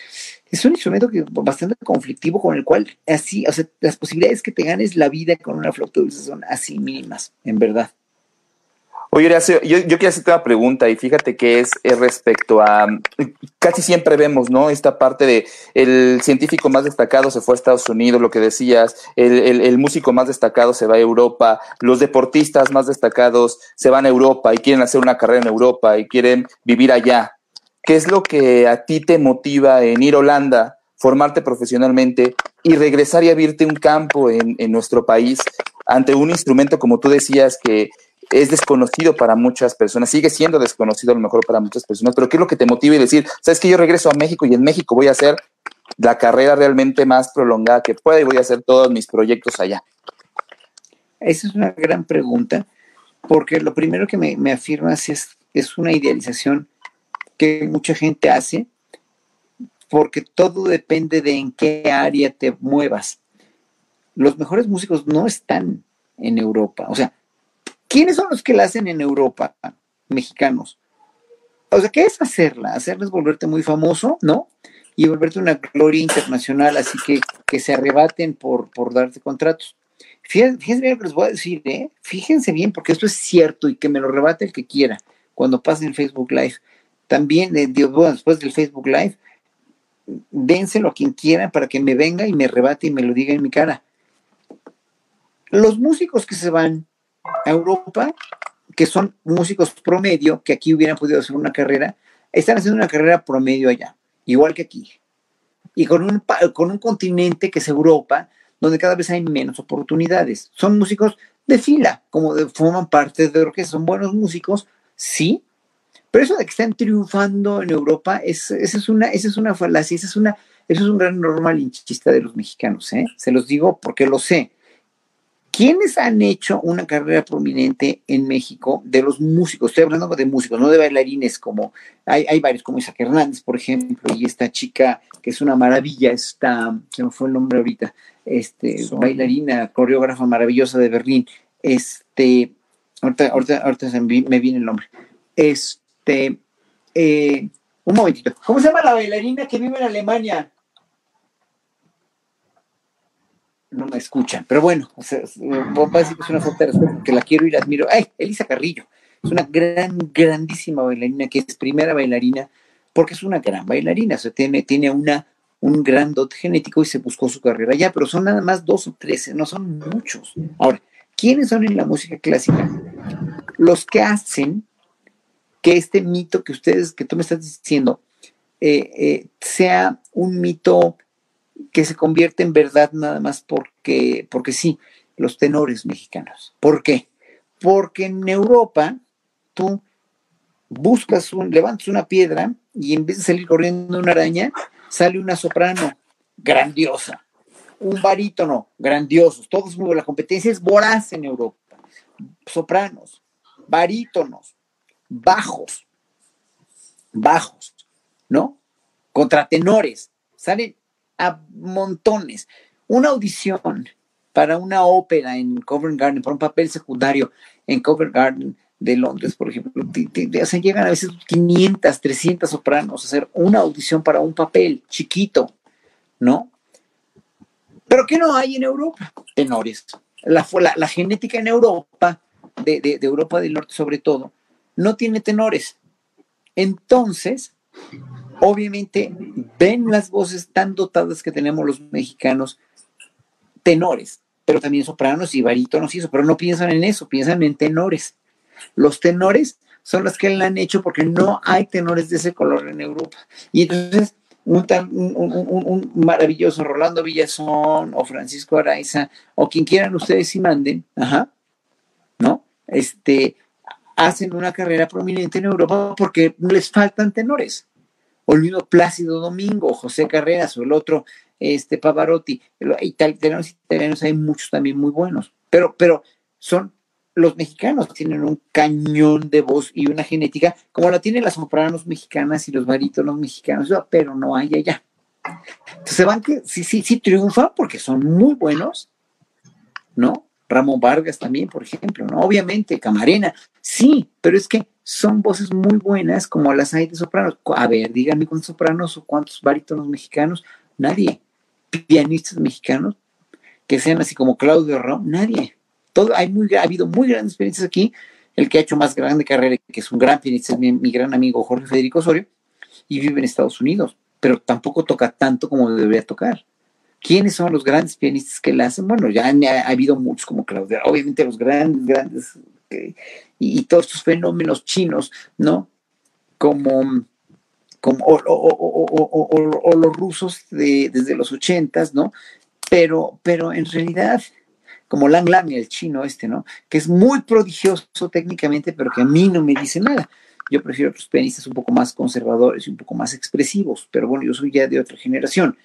es un instrumento que bastante conflictivo con el cual así, o sea, las posibilidades que te ganes la vida con una flauta dulce son así mínimas, en verdad. Oye, yo, yo quiero hacerte una pregunta y fíjate que es, respecto a, casi siempre vemos, ¿no? Esta parte de el científico más destacado se fue a Estados Unidos, lo que decías, el, el, músico más destacado se va a Europa, los deportistas más destacados se van a Europa y quieren hacer una carrera en Europa y quieren vivir allá. ¿Qué es lo que a ti te motiva en ir a Holanda, formarte profesionalmente y regresar y abrirte un campo en, en nuestro país ante un instrumento, como tú decías, que es desconocido para muchas personas, sigue siendo desconocido a lo mejor para muchas personas, pero ¿qué es lo que te motiva y decir, sabes que yo regreso a México y en México voy a hacer la carrera realmente más prolongada que pueda y voy a hacer todos mis proyectos allá? Esa es una gran pregunta, porque lo primero que me, me afirmas es, es una idealización que mucha gente hace, porque todo depende de en qué área te muevas. Los mejores músicos no están en Europa. O sea, ¿quiénes son los que la hacen en Europa? Mexicanos. O sea, ¿qué es hacerla? Hacerla es volverte muy famoso, ¿no? Y volverte una gloria internacional, así que que se arrebaten por, por darte contratos. Fíjense, bien lo que les voy a decir, ¿eh? Fíjense bien, porque esto es cierto y que me lo rebate el que quiera cuando pase el Facebook Live. También, eh, después del Facebook Live, dénselo a quien quiera para que me venga y me rebate y me lo diga en mi cara. Los músicos que se van a Europa que son músicos promedio, que aquí hubieran podido hacer una carrera, están haciendo una carrera promedio allá, igual que aquí. Y con un, con un continente que es Europa, donde cada vez hay menos oportunidades. Son músicos de fila, como forman parte de que son buenos músicos, sí, pero eso de que están triunfando en Europa, es, esa, es una, esa es una falacia, esa es una, eso es un gran normal hinchista de los mexicanos, ¿eh? se los digo porque lo sé. ¿Quiénes han hecho una carrera prominente en México de los músicos? Estoy hablando de músicos, no de bailarines, como hay, hay varios, como Isaac Hernández, por ejemplo, y esta chica que es una maravilla, esta, se me fue el nombre ahorita, este, bailarina, coreógrafa maravillosa de Berlín, este, ahorita, ahorita, me viene el nombre, este, eh, un momentito, ¿cómo se llama la bailarina que vive en Alemania? No me escuchan. Pero bueno, o sea, voy a decir que es una falta de respeto porque la quiero y la admiro. ¡Ay! Elisa Carrillo. Es una gran, grandísima bailarina que es primera bailarina porque es una gran bailarina. O sea, tiene, tiene una, un gran dote genético y se buscó su carrera ya, pero son nada más dos o tres, no son muchos. Ahora, ¿quiénes son en la música clásica? Los que hacen que este mito que ustedes, que tú me estás diciendo, eh, eh, sea un mito que se convierte en verdad nada más porque, porque sí, los tenores mexicanos. ¿Por qué? Porque en Europa tú buscas un, levantas una piedra y en vez de salir corriendo una araña, sale una soprano grandiosa, un barítono grandioso, todos muy la competencia es voraz en Europa. Sopranos, barítonos, bajos, bajos, ¿no? Contratenores, salen a montones. Una audición para una ópera en Covent Garden, para un papel secundario en Covent Garden de Londres, por ejemplo, llegan a veces 500, 300 sopranos a hacer una audición para un papel chiquito, ¿no? Pero ¿qué no hay en Europa? Tenores. La, la, genética en Europa, de, de Europa del Norte sobre todo, no tiene tenores. Entonces, obviamente ven las voces tan dotadas que tenemos los mexicanos, tenores, pero también sopranos y barítonos y eso, pero no piensan en eso, piensan en tenores. Los tenores son los que le han hecho porque no hay tenores de ese color en Europa. Y entonces un, un, maravilloso Rolando Villazón o Francisco Araiza o quien quieran ustedes y manden, ajá, ¿no? Este, hacen una carrera prominente en Europa porque les faltan tenores o Plácido Domingo, José Carreras, o el otro, este Pavarotti, italianos, italianos hay muchos también muy buenos, pero, pero son los mexicanos tienen un cañón de voz y una genética como la tienen las sopranos mexicanas y los barítonos mexicanos, pero no hay allá. Entonces van que sí, sí, sí triunfan porque son muy buenos, ¿no? Ramón Vargas también, por ejemplo, ¿no? Obviamente, Camarena, sí, pero es que son voces muy buenas como las hay de sopranos. A ver, díganme cuántos sopranos o cuántos barítonos mexicanos. Nadie. Pianistas mexicanos que sean así como Claudio Rom, nadie. Todo, hay muy, ha habido muy grandes experiencias aquí. El que ha hecho más grande carrera, que es un gran pianista, es mi, mi gran amigo Jorge Federico Osorio, y vive en Estados Unidos, pero tampoco toca tanto como debería tocar. ¿Quiénes son los grandes pianistas que la hacen? Bueno, ya ha, habido muchos como Claudio, obviamente los grandes, grandes y, todos estos fenómenos chinos, ¿no? Como, como o, los rusos de, desde los ochentas, ¿no? Pero, pero en realidad, como Lang Lang, el chino este, ¿no? Que es muy prodigioso técnicamente, pero que a mí no me dice nada. Yo prefiero otros pianistas un poco más conservadores y un poco más expresivos, pero bueno, yo soy ya de otra generación.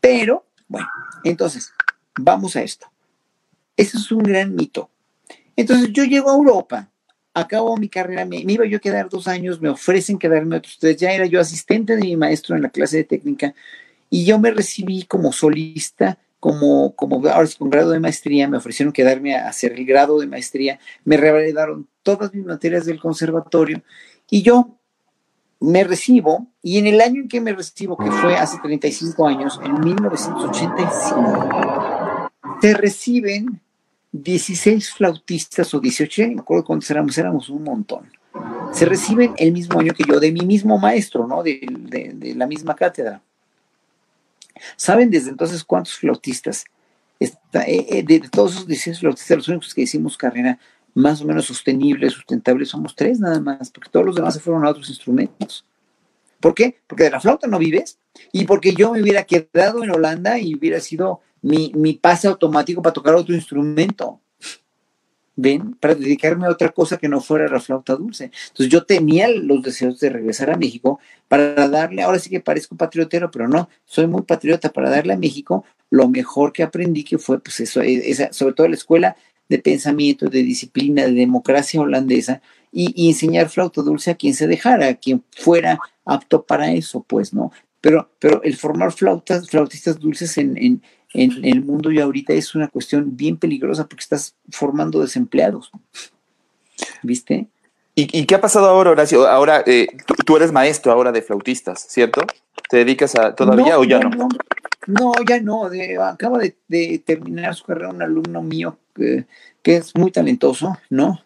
Pero, bueno, entonces, vamos a esto. Ese es un gran mito. Entonces yo llego a Europa acabo mi carrera, me, iba yo a quedar dos años, me ofrecen quedarme otros tres, ya era yo asistente de mi maestro en la clase de técnica y yo me recibí como solista, como, como ahora con grado de maestría, me ofrecieron quedarme a hacer el grado de maestría, me revalidaron todas mis materias del conservatorio y yo me recibo y en el año en que me recibo, que fue hace 35 años, en 1985, te reciben 16 flautistas o 18, ya no me acuerdo cuántos éramos, éramos un montón. Se reciben el mismo año que yo, de mi mismo maestro, ¿no? De, la misma cátedra. ¿Saben desde entonces cuántos flautistas? Eh, eh, de, todos esos 16 flautistas, los únicos que hicimos carrera más o menos sostenible, sustentable, somos tres nada más, porque todos los demás se fueron a otros instrumentos. ¿Por qué? Porque de la flauta no vives y porque yo me hubiera quedado en Holanda y hubiera sido mi, mi pase automático para tocar otro instrumento. ¿Ven? Para dedicarme a otra cosa que no fuera la flauta dulce. Entonces yo tenía los deseos de regresar a México para darle, ahora sí que parezco patriotero, pero no, soy muy patriota para darle a México lo mejor que aprendí, que fue pues eso, esa, sobre todo la escuela de pensamiento, de disciplina, de democracia holandesa, y, enseñar flauta dulce a quien se dejara, a quien fuera apto para eso, pues, ¿no? Pero, pero el formar flautas, flautistas dulces en, en, en el mundo y ahorita es una cuestión bien peligrosa porque estás formando desempleados. ¿Viste? ¿Y, qué ha pasado ahora, Horacio? Ahora, eh, tú, eres maestro ahora de flautistas, ¿cierto? ¿Te dedicas a todavía o ya no? no? ya no. acaba de, terminar su carrera un alumno mío que, es muy talentoso, ¿no?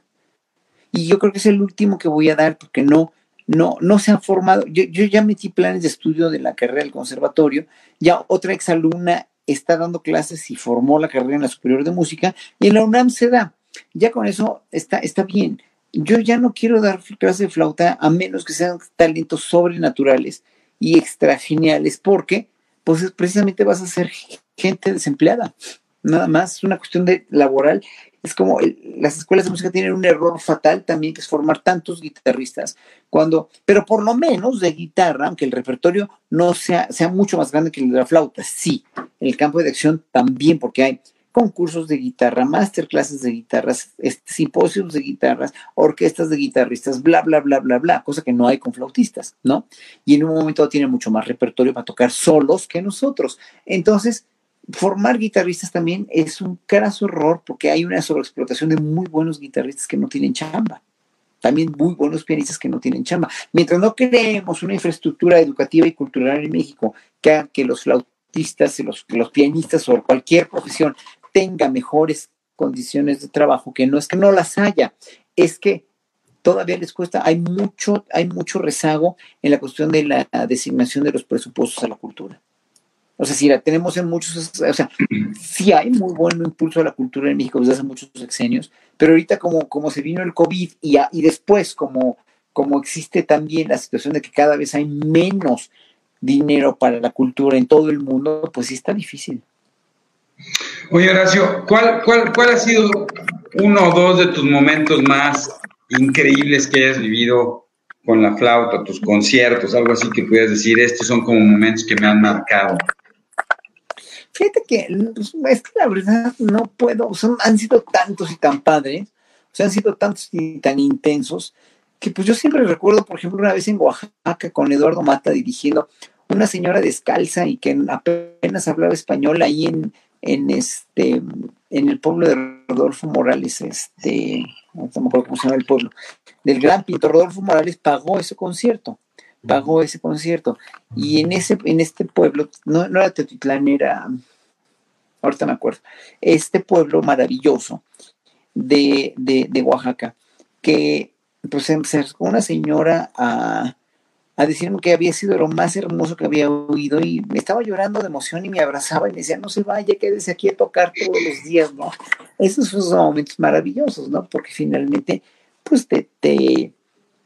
Y yo creo que es el último que voy a dar porque no, no, no se han formado. Yo, yo ya metí planes de estudio de la carrera del conservatorio. Ya otra exalumna está dando clases y formó la carrera en la superior de música y en la UNAM se da. Ya con eso está, está bien. Yo ya no quiero dar clases de flauta a menos que sean talentos sobrenaturales y extra geniales, porque pues precisamente vas a ser gente desempleada. Nada más, es una cuestión de laboral es como las escuelas de música tienen un error fatal también, que es formar tantos guitarristas, cuando, pero por lo menos de guitarra, aunque el repertorio no sea, sea mucho más grande que el de la flauta, sí, en el campo de acción también, porque hay concursos de guitarra, masterclasses de guitarras, este, simposios de guitarras, orquestas de guitarristas, bla, bla, bla, bla, bla, cosa que no hay con flautistas, ¿no? Y en un momento tiene mucho más repertorio para tocar solos que nosotros. Entonces, formar guitarristas también es un craso error porque hay una sobreexplotación de muy buenos guitarristas que no tienen chamba. También muy buenos pianistas que no tienen chamba. Mientras no creemos una infraestructura educativa y cultural en México que haga que los flautistas, los, los pianistas o cualquier profesión tenga mejores condiciones de trabajo, que no es que no las haya, es que todavía les cuesta, hay mucho, hay mucho rezago en la cuestión de la designación de los presupuestos a la cultura. O sea, si la tenemos en muchos, o sea, sí hay muy buen impulso a la cultura en México desde hace muchos sexenios, pero ahorita como, como se vino el COVID y, después como, como existe también la situación de que cada vez hay menos dinero para la cultura en todo el mundo, pues sí está difícil. Oye, Horacio, ¿cuál, cuál, cuál ha sido uno o dos de tus momentos más increíbles que hayas vivido con la flauta, tus conciertos, algo así que puedas decir, estos son como momentos que me han marcado? Fíjate que pues, es que la verdad no puedo, han sido tantos y tan padres, o sea, han sido tantos y tan intensos, que pues yo siempre recuerdo, por ejemplo, una vez en Oaxaca con Eduardo Mata dirigiendo una señora descalza y que apenas hablaba español ahí en, en este en el pueblo de Rodolfo Morales, este, no me acuerdo cómo se llama el pueblo, del gran pintor Rodolfo Morales pagó ese concierto pagó ese concierto. Y en ese, en este pueblo, no, no era Teotitlán, era, ahorita me acuerdo, este pueblo maravilloso de, de, Oaxaca, que pues se acercó una señora a, a decirme que había sido lo más hermoso que había oído y me estaba llorando de emoción y me abrazaba y me decía, no se vaya, quédese aquí a tocar todos los días, ¿no? Esos son momentos maravillosos, ¿no? Porque finalmente, pues te, te,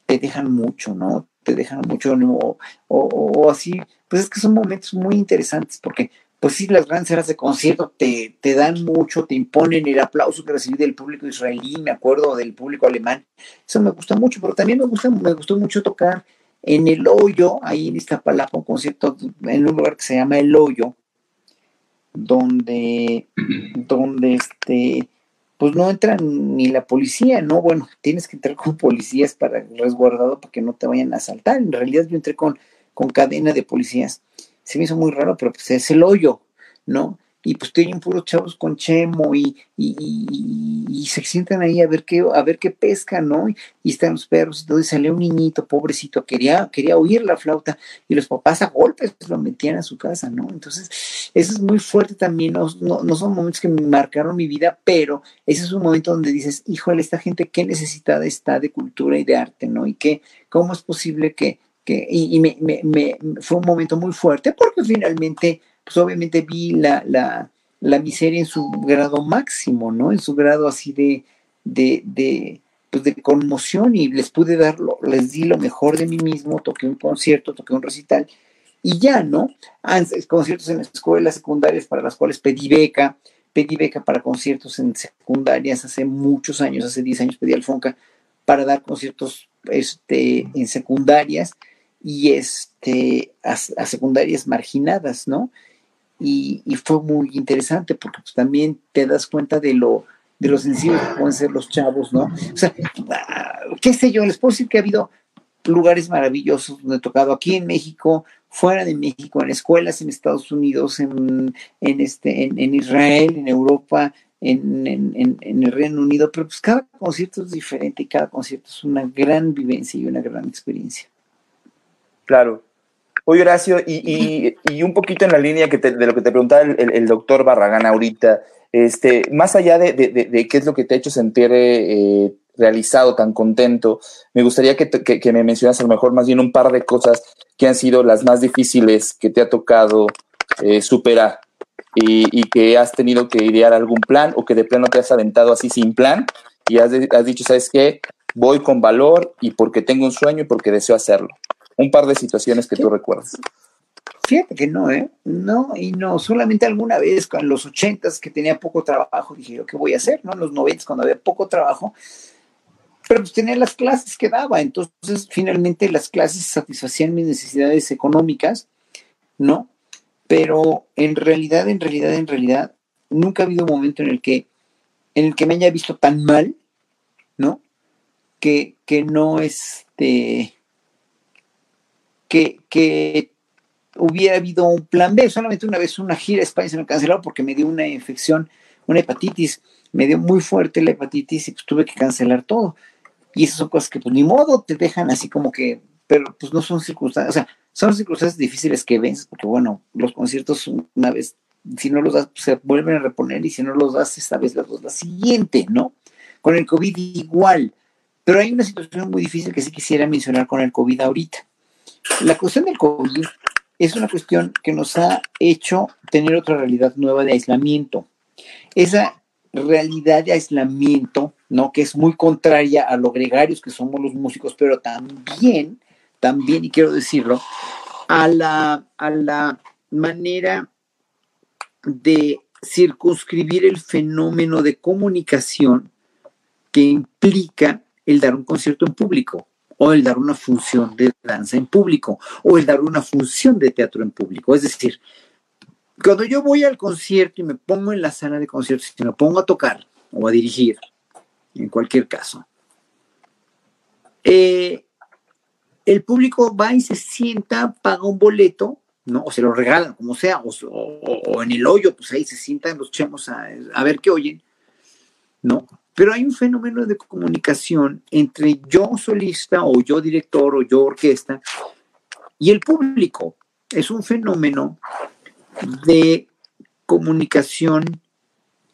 te dejan mucho, ¿no? te dejan mucho o, o, así, pues es que son momentos muy interesantes porque pues sí, las grandes eras de concierto te, te dan mucho, te imponen el aplauso que recibí del público israelí, me acuerdo del público alemán, eso me gusta mucho, pero también me gusta, me gustó mucho tocar en el hoyo, ahí en Iztapalapa, un concierto en un lugar que se llama El Hoyo, donde, [CLEARS THROAT] donde este, pues no entra ni la policía, ¿no? Bueno, tienes que entrar con policías para resguardado para que no te vayan a asaltar. En realidad yo entré con, con cadena de policías. Se me hizo muy raro, pero pues es el hoyo, ¿no? y pues tienen puros chavos con chemo y, y, se sientan ahí a ver qué, a ver qué pescan, ¿no? Y, están los perros y y salió un niñito, pobrecito, quería, quería oír la flauta, y los papás a golpes lo metían a su casa, ¿no? Entonces, eso es muy fuerte también, no, no, son momentos que me marcaron mi vida, pero ese es un momento donde dices, híjole, esta gente qué necesitada está de cultura y de arte, ¿no? Y que, ¿cómo es posible que, y, me, fue un momento muy fuerte porque finalmente pues obviamente vi la, miseria en su grado máximo, ¿no? En su grado así de, pues conmoción y les pude dar, les di lo mejor de mí mismo, toqué un concierto, toqué un recital y ya, ¿no? Conciertos en las escuelas secundarias para las cuales pedí beca, pedí beca para conciertos en secundarias hace muchos años, hace 10 años pedí al FONCA para dar conciertos este, en secundarias y este, a secundarias marginadas, ¿no? y, fue muy interesante porque pues, también te das cuenta de lo de los sencillos que pueden ser los chavos, ¿no? O sea, ah, qué sé yo, les puedo decir que ha habido lugares maravillosos donde he tocado aquí en México, fuera de México, en escuelas en Estados Unidos, en, en este, en, Israel, en Europa, en, en, el Reino Unido, pero pues cada concierto es diferente y cada concierto es una gran vivencia y una gran experiencia. Claro, Oye, Horacio, y, [LAUGHS] y, un poquito en la línea que de lo que te preguntaba el, doctor Barragán ahorita, este, más allá de, de, qué es lo que te ha hecho sentir eh, realizado, tan contento, me gustaría que, que, me mencionas a lo mejor más bien un par de cosas que han sido las más difíciles que te ha tocado eh, superar y, y, que has tenido que idear algún plan o que de plano te has aventado así sin plan y has, has dicho, ¿sabes qué? Voy con valor y porque tengo un sueño y porque deseo hacerlo un par de situaciones que tú recuerdas. Fíjate que no, ¿eh? No, y no, solamente alguna vez con los ochentas que tenía poco trabajo, dije yo, ¿qué voy a hacer? ¿No? En los noventas cuando había poco trabajo, pero pues tenía las clases que daba, entonces finalmente las clases satisfacían mis necesidades económicas, ¿no? Pero en realidad, en realidad, en realidad, nunca ha habido un momento en el que, en el que me haya visto tan mal, ¿no? Que, que no, este, que, hubiera habido un plan B. Solamente una vez una gira a España se me canceló porque me dio una infección, una hepatitis. Me dio muy fuerte la hepatitis y pues tuve que cancelar todo. Y esas son cosas que pues ni modo te dejan así como que, pero pues no son circunstancias, o sea, son circunstancias difíciles que ves, porque bueno, los conciertos una vez, si no los das, pues, se vuelven a reponer y si no los das esta vez, la siguiente, ¿no? Con el COVID igual. Pero hay una situación muy difícil que sí quisiera mencionar con el COVID ahorita. La cuestión del COVID es una cuestión que nos ha hecho tener otra realidad nueva de aislamiento. Esa realidad de aislamiento, ¿no? Que es muy contraria a los gregarios que somos los músicos, pero también, también, y quiero decirlo, a la, a la manera de circunscribir el fenómeno de comunicación que implica el dar un concierto en público o el dar una función de danza en público, o el dar una función de teatro en público. Es decir, cuando yo voy al concierto y me pongo en la sala de conciertos y me pongo a tocar o a dirigir, en cualquier caso, eh, el público va y se sienta, paga un boleto, ¿no? O se lo regalan, como sea, o, en el hoyo, pues ahí se sientan los chemos a ver qué oyen, ¿no? Pero hay un fenómeno de comunicación entre yo solista o yo director o yo orquesta y el público. Es un fenómeno de comunicación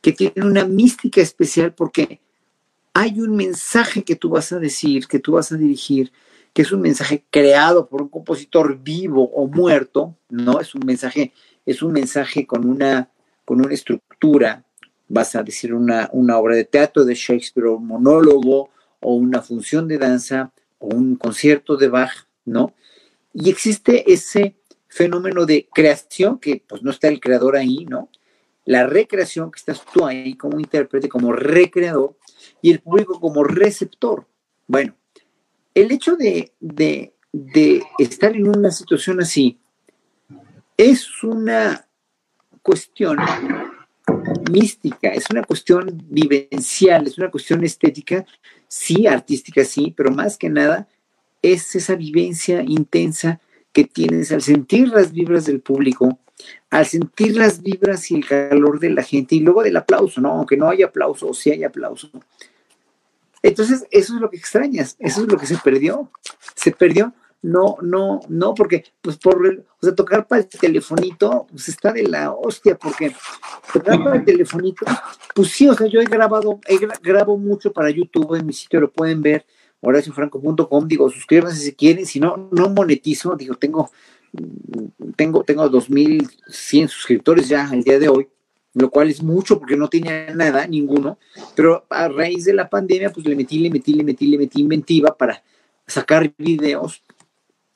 que tiene una mística especial porque hay un mensaje que tú vas a decir, que tú vas a dirigir, que es un mensaje creado por un compositor vivo o muerto, ¿no? Es un mensaje, es un mensaje con una, con una estructura, vas a decir una, obra de teatro de Shakespeare o un monólogo o una función de danza o un concierto de Bach, ¿no? Y existe ese fenómeno de creación que pues no está el creador ahí, ¿no? La recreación que estás tú ahí como intérprete, como recreador y el público como receptor. Bueno, el hecho de, de, de estar en una situación así es una cuestión mística, es una cuestión vivencial, es una cuestión estética, sí, artística, sí, pero más que nada es esa vivencia intensa que tienes al sentir las vibras del público, al sentir las vibras y el calor de la gente y luego del aplauso, ¿no? Aunque no haya aplauso o si hay aplauso. Entonces, eso es lo que extrañas, eso es lo que se perdió. Se perdió no, no, no, porque, pues por, o sea, tocar para el telefonito, pues está de la hostia, porque tocar para el telefonito, pues sí, o sea, yo he grabado, he grabo mucho para YouTube, en mi sitio lo pueden ver, horaciofranco.com, digo, suscríbanse si quieren, si no, no monetizo, digo, tengo, tengo, tengo 2100 suscriptores ya al día de hoy, lo cual es mucho porque no tenía nada, ninguno, pero a raíz de la pandemia, pues le metí, le metí, le metí, le metí inventiva para sacar videos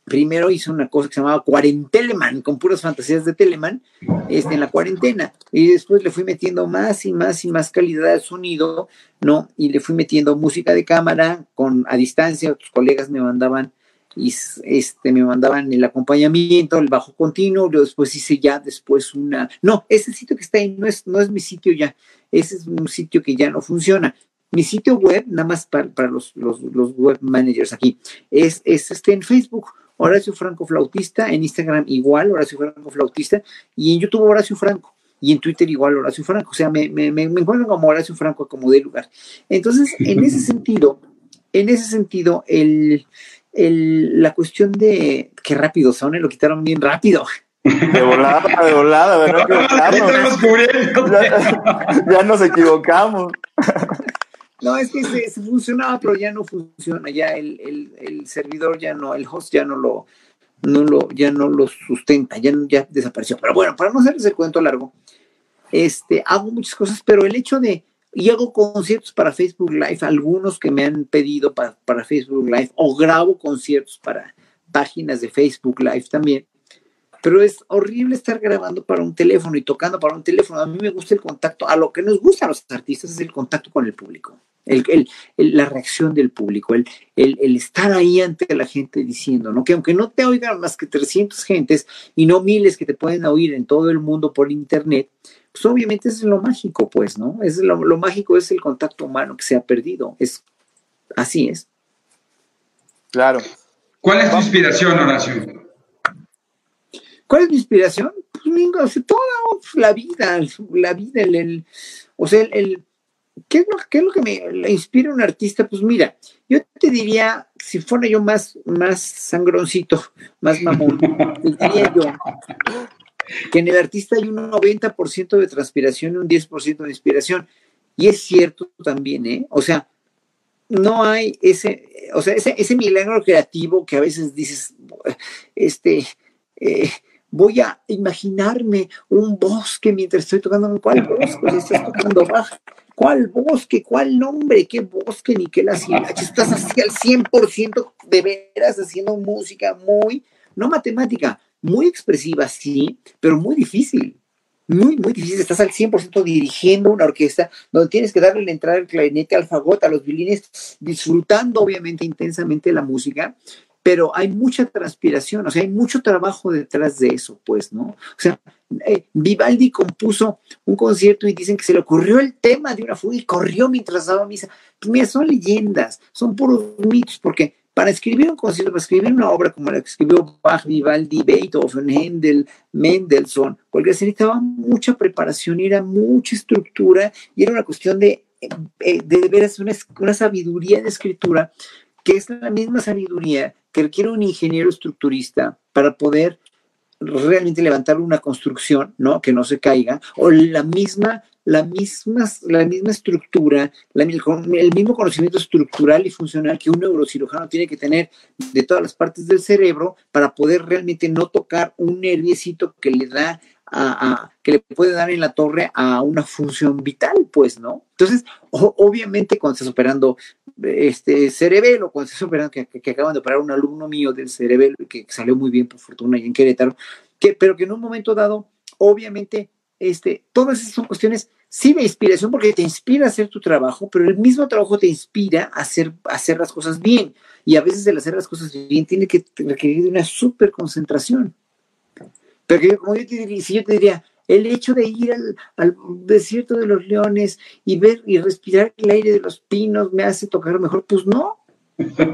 primero hice una cosa que se llamaba Cuarenteleman, con puras fantasías de Teleman, este, en la cuarentena. Y después le fui metiendo más y más y más calidad de sonido, ¿no? Y le fui metiendo música de cámara con a distancia, otros colegas me mandaban y este me mandaban el acompañamiento, el bajo continuo, yo después hice ya después una, no, ese sitio que está ahí no es, no es mi sitio ya, ese es un sitio que ya no funciona. Mi sitio web, nada más para, los, los, los, web managers aquí, es, es este en Facebook, Horacio Franco Flautista, en Instagram igual, Horacio Franco Flautista, y en YouTube Horacio Franco, y en Twitter igual Horacio Franco, o sea, me, me, me encuentro como Horacio Franco como de lugar. Entonces, en ese [LAUGHS] sentido, en ese sentido, el, el, la cuestión de qué rápido son, lo quitaron bien rápido. De volada, de volada, ¿verdad? [LAUGHS] ya, ya nos equivocamos. No, es que se, funcionaba, pero ya no funciona, ya el, servidor ya no, el host ya no lo, no lo, ya no lo sustenta, ya, ya desapareció. Pero bueno, para no hacerles el cuento largo, este, hago muchas cosas, pero el hecho de, y hago conciertos para Facebook Live, algunos que me han pedido para Facebook Live, o grabo conciertos para páginas de Facebook Live también. Pero es horrible estar grabando para un teléfono y tocando para un teléfono. A mí me gusta el contacto, a lo que nos gusta a los artistas es el contacto con el público el, la reacción del público, el, el, estar ahí ante la gente diciendo, ¿no? Que aunque no te oigan más que 300 gentes y no miles que te pueden oír en todo el mundo por internet, pues obviamente es lo mágico, pues, ¿no? Es lo, mágico es el contacto humano que se ha perdido. Es, así es. Claro. ¿Cuál es tu inspiración, Horacio? ¿Cuál es mi inspiración? Pues, o sea, toda la vida, la vida, el, o sea, el ¿Qué es, lo, ¿Qué es lo que me inspira un artista? Pues mira, yo te diría, si fuera yo más, más sangroncito, más mamón, diría yo que en el artista hay un 90% de transpiración y un 10% de inspiración. Y es cierto también, ¿eh? O sea, no hay ese, o sea, ese, ese milagro creativo que a veces dices, este, eh, voy a imaginarme un bosque mientras estoy tocando, ¿cuál bosque? Estás tocando ¿Cuál bosque? ¿Cuál nombre? ¿Qué bosque? Ni qué la Estás así al 100% de veras haciendo música muy, no matemática, muy expresiva, sí, pero muy difícil. Muy, muy difícil. Estás al 100% dirigiendo una orquesta donde tienes que darle la entrada al clarinete, al fagot, a los violines, disfrutando obviamente intensamente la música, pero hay mucha transpiración, o sea, hay mucho trabajo detrás de eso, pues, ¿no? O sea, eh, Vivaldi compuso un concierto y dicen que se le ocurrió el tema de una fuga y corrió mientras daba misa. Pues mira, son leyendas, son puros mitos, porque para escribir un concierto, para escribir una obra como la que escribió Bach, Vivaldi, Beethoven, Händel, Mendelssohn, porque se necesitaba mucha preparación, era mucha estructura y era una cuestión de, eh, eh, de, veras una, una sabiduría de escritura que es la misma sabiduría que requiere un ingeniero estructurista para poder realmente levantar una construcción, ¿no? Que no se caiga, o la misma, la misma, la misma estructura, el mismo conocimiento estructural y funcional que un neurocirujano tiene que tener de todas las partes del cerebro para poder realmente no tocar un nerviecito que le da a, que le puede dar en la torre a una función vital, pues, ¿no? Entonces, obviamente cuando estás operando este cerebelo, cuando estás operando, que, que, acaban de operar un alumno mío del cerebelo, que salió muy bien por fortuna y en Querétaro, que, pero que en un momento dado, obviamente, este, todas esas son cuestiones, sí de inspiración, porque te inspira hacer tu trabajo, pero el mismo trabajo te inspira a hacer, hacer las cosas bien. Y a veces el hacer las cosas bien tiene que requerir de una súper concentración. Porque como yo te diría, si yo te diría, El hecho de ir al, al, desierto de los leones y ver y respirar el aire de los pinos me hace tocar mejor. Pues no,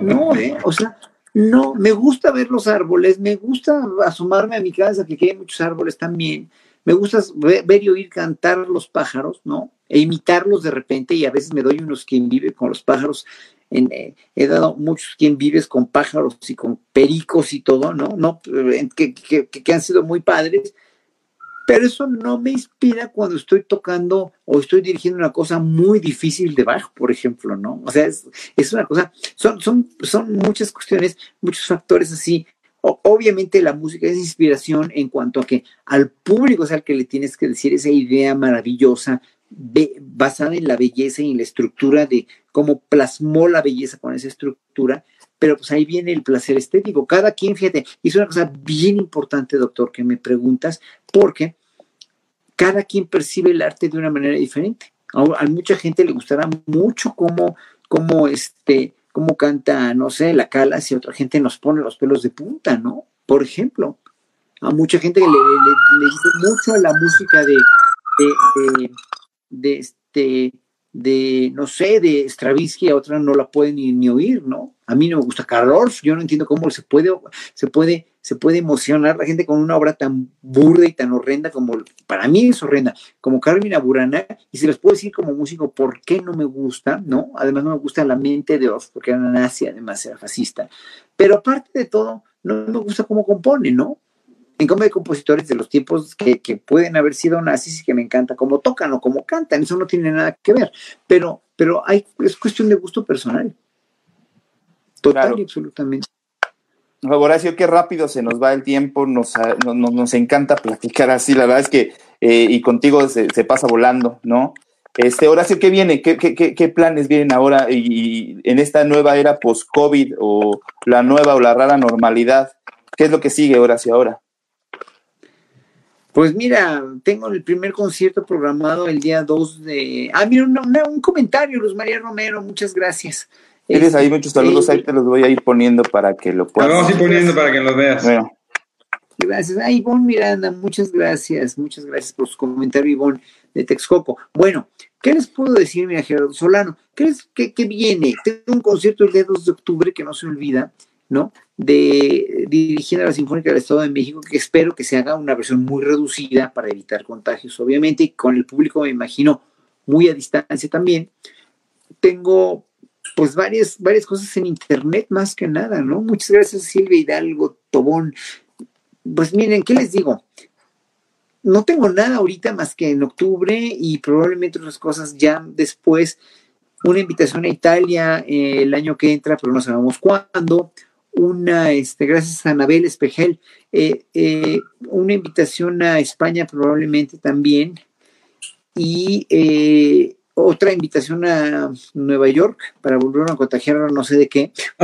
no, [LAUGHS] ¿eh? O sea, no, me gusta ver los árboles, me gusta asomarme a mi casa, que hay muchos árboles también. Me gusta ver y oír cantar los pájaros, ¿no? E imitarlos de repente, y a veces me doy unos quien vive con los pájaros. En, eh, he dado muchos quien vives con pájaros y con pericos y todo, ¿no? no que, que, que han sido muy padres pero eso no me inspira cuando estoy tocando o estoy dirigiendo una cosa muy difícil de bajo, por ejemplo, ¿no? O sea, es, es una cosa, son, son, son muchas cuestiones, muchos factores así. O, obviamente la música es inspiración en cuanto a que al público es al que le tienes que decir esa idea maravillosa, basada en la belleza y en la estructura de cómo plasmó la belleza con esa estructura, pero pues ahí viene el placer estético. Cada quien, fíjate, es una cosa bien importante, doctor, que me preguntas, porque cada quien percibe el arte de una manera diferente. A, mucha gente le gustará mucho cómo, cómo, este, cómo canta, no sé, la cala, si otra gente nos pone los pelos de punta, ¿no? Por ejemplo, a mucha gente le, le, le, mucho la música de, de este de, no sé, de Stravinsky, a otra no la puede ni, oír, ¿no? A mí no me gusta Karl yo no entiendo cómo se puede, se puede, se puede emocionar la gente con una obra tan burda y tan horrenda como, para mí es horrenda, como Carmina Burana, y se les puede decir como músico por qué no me gusta, ¿no? Además no me gusta la mente de Oz, porque era nazi, además era fascista. Pero aparte de todo, no me gusta cómo compone, ¿no? En cambio hay compositores de los tiempos que, que, pueden haber sido nazis y que me encanta cómo tocan o cómo cantan, eso no tiene nada que ver, pero, pero hay, es cuestión de gusto personal. Total claro. y absolutamente. Horacio, qué rápido se nos va el tiempo, nos, nos, nos encanta platicar así, la verdad es que, eh, y contigo se, se, pasa volando, ¿no? Este, Horacio, ¿qué viene? ¿Qué, qué, qué planes vienen ahora y, y en esta nueva era post-COVID o la nueva o la rara normalidad? ¿Qué es lo que sigue, Horacio, ahora? Pues mira, tengo el primer concierto programado el día 2 de... Ah, mira, un, un comentario, Luz María Romero, muchas gracias. Tienes ahí muchos saludos, eh, ahí te los voy a ir poniendo para que lo puedas. vamos a ir poniendo para que los veas. Bueno. Gracias. Ah, Ivonne Miranda, muchas gracias, muchas gracias por su comentario, Ivonne, de Texcoco. Bueno, ¿qué les puedo decir, mira, Gerardo Solano? ¿Qué, es, qué, qué viene? Tengo un concierto el día 2 de octubre que no se olvida, ¿no? De dirigiendo a la Sinfónica del Estado de México, que espero que se haga una versión muy reducida para evitar contagios, obviamente, y con el público me imagino muy a distancia también. Tengo pues varias, varias cosas en internet más que nada, ¿no? Muchas gracias Silvia Hidalgo, Tobón. Pues miren, ¿qué les digo? No tengo nada ahorita más que en octubre y probablemente otras cosas ya después. Una invitación a Italia eh, el año que entra, pero no sabemos cuándo una, este, gracias a Anabel Espejel, eh, eh, una invitación a España probablemente también y eh, otra invitación a Nueva York para volver a contagiar no sé de qué, [LAUGHS]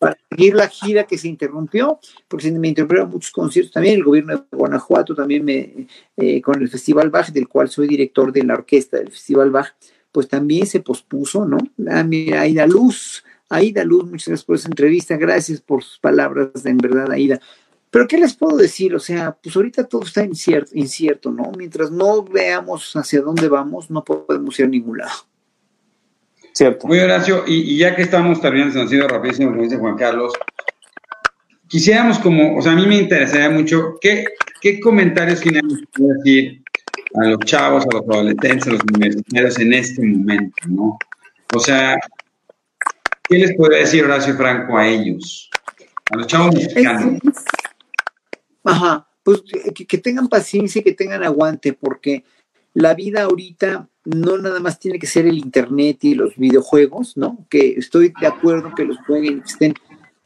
para seguir la gira que se interrumpió, porque se me interrumpieron muchos conciertos también, el gobierno de Guanajuato también me, eh, con el Festival Bach, del cual soy director de la orquesta del Festival Bach, pues también se pospuso, ¿no? Ah, mira, Aida Luz, Aida Luz, muchas gracias por esa entrevista, gracias por sus palabras, en verdad, Aida. Pero ¿qué les puedo decir? O sea, pues ahorita todo está incierto, incierto, ¿no? Mientras no veamos hacia dónde vamos, no podemos ir a ningún lado. Cierto. Muy Horacio, y, y, ya que estamos terminando, se nos ha sido rapidísimo, como dice Juan Carlos, quisiéramos como, o sea, a mí me interesaría mucho, ¿qué, qué comentarios finales decir a los chavos, a los adolescentes, a los universitarios en este momento, ¿no? O sea, ¿Qué les puede decir Horacio Franco a ellos? A los chavos mexicanos. Ajá, pues que, que, tengan paciencia y que tengan aguante, porque la vida ahorita no nada más tiene que ser el internet y los videojuegos, ¿no? Que estoy de acuerdo que los jueguen, que estén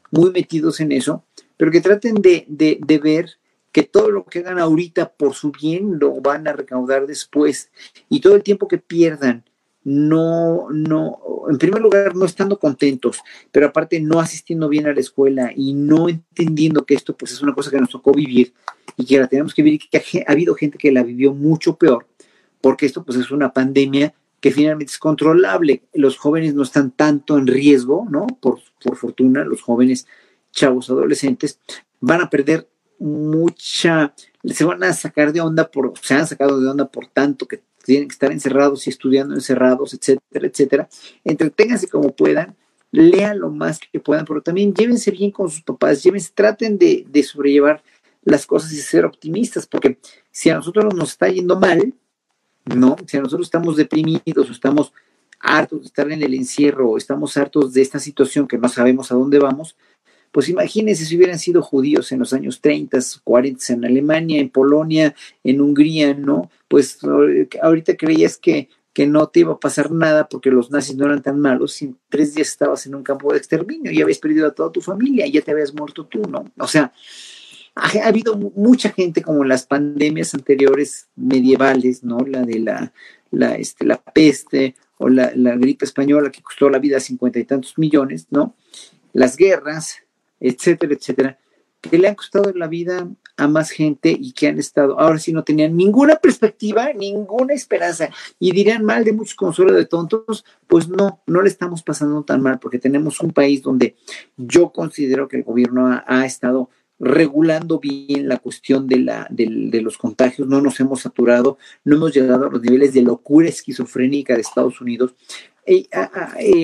muy metidos en eso, pero que traten de, de, de ver que todo lo que hagan ahorita por su bien lo van a recaudar después y todo el tiempo que pierdan no, no, en primer lugar, no estando contentos, pero aparte no asistiendo bien a la escuela y no entendiendo que esto pues es una cosa que nos tocó vivir y que la tenemos que vivir que ha, habido gente que la vivió mucho peor, porque esto pues es una pandemia que finalmente es controlable. Los jóvenes no están tanto en riesgo, ¿no? Por, por fortuna, los jóvenes chavos adolescentes van a perder mucha se van a sacar de onda por, se han sacado de onda por tanto que tienen que estar encerrados y estudiando encerrados, etcétera, etcétera. Entreténganse como puedan, lean lo más que puedan, pero también llévense bien con sus papás, llévense, traten de, de sobrellevar las cosas y ser optimistas, porque si a nosotros nos está yendo mal, ¿no? Si a nosotros estamos deprimidos o estamos hartos de estar en el encierro o estamos hartos de esta situación que no sabemos a dónde vamos, pues imagínense si hubieran sido judíos en los años 30, 40 en Alemania, en Polonia, en Hungría, ¿no? Pues ahorita creías que, que no te iba a pasar nada porque los nazis no eran tan malos en tres días estabas en un campo de exterminio y habías perdido a toda tu familia y ya te habías muerto tú, ¿no? O sea, ha, habido mucha gente como en las pandemias anteriores medievales, ¿no? La de la, la, este, la peste o la, la gripe española que costó la vida a cincuenta y tantos millones, ¿no? Las guerras, etcétera, etcétera, que le han costado la vida a más gente y que han estado, ahora sí no tenían ninguna perspectiva, ninguna esperanza y dirían mal de muchos consuelos de tontos, pues no, no le estamos pasando tan mal porque tenemos un país donde yo considero que el gobierno ha, estado regulando bien la cuestión de, la, de, los contagios, no nos hemos saturado, no hemos llegado a los niveles de locura esquizofrénica de Estados Unidos. Eh,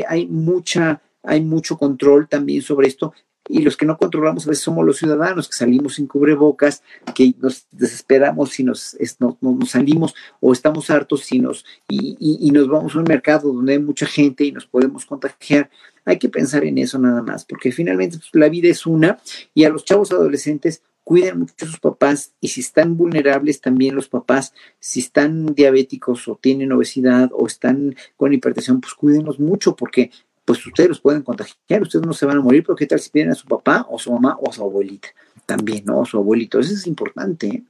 hay, mucha, hay mucho control también sobre esto y los que no controlamos a veces somos los ciudadanos que salimos sin cubrebocas, que nos desesperamos si nos, nos salimos o estamos hartos si nos, y, y, nos vamos a un mercado donde hay mucha gente y nos podemos contagiar. Hay que pensar en eso nada más, porque finalmente pues, la vida es una y a los chavos adolescentes cuiden mucho a sus papás y si están vulnerables también los papás, si están diabéticos o tienen obesidad o están con hipertensión, pues cuídenlos mucho porque pues ustedes los pueden contagiar, ustedes no se van a morir, pero ¿qué tal si tienen a su papá o su mamá o a su abuelita? También, ¿no? O su abuelito, eso es importante. ¿eh?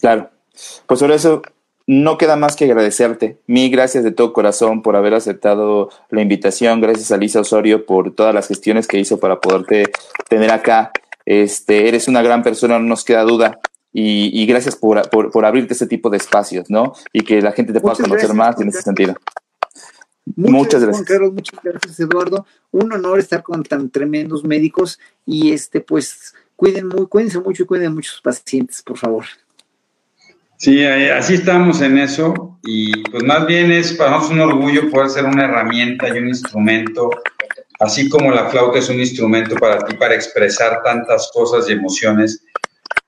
Claro, pues por eso no queda más que agradecerte. Mil gracias de todo corazón por haber aceptado la invitación. Gracias a Lisa Osorio por todas las gestiones que hizo para poderte tener acá. Este, eres una gran persona, no nos queda duda. Y, gracias por, abrirte este tipo de espacios, ¿no? Y que la gente te pueda conocer más en ese sentido. Muchas, gracias. Carlos, muchas gracias, Eduardo. Un honor estar con tan tremendos médicos y este, pues, cuiden muy, cuídense mucho y cuiden muchos pacientes, por favor. Sí, así estamos en eso y pues más bien es para nosotros un orgullo poder ser una herramienta y un instrumento, así como la flauta es un instrumento para ti para expresar tantas cosas y emociones,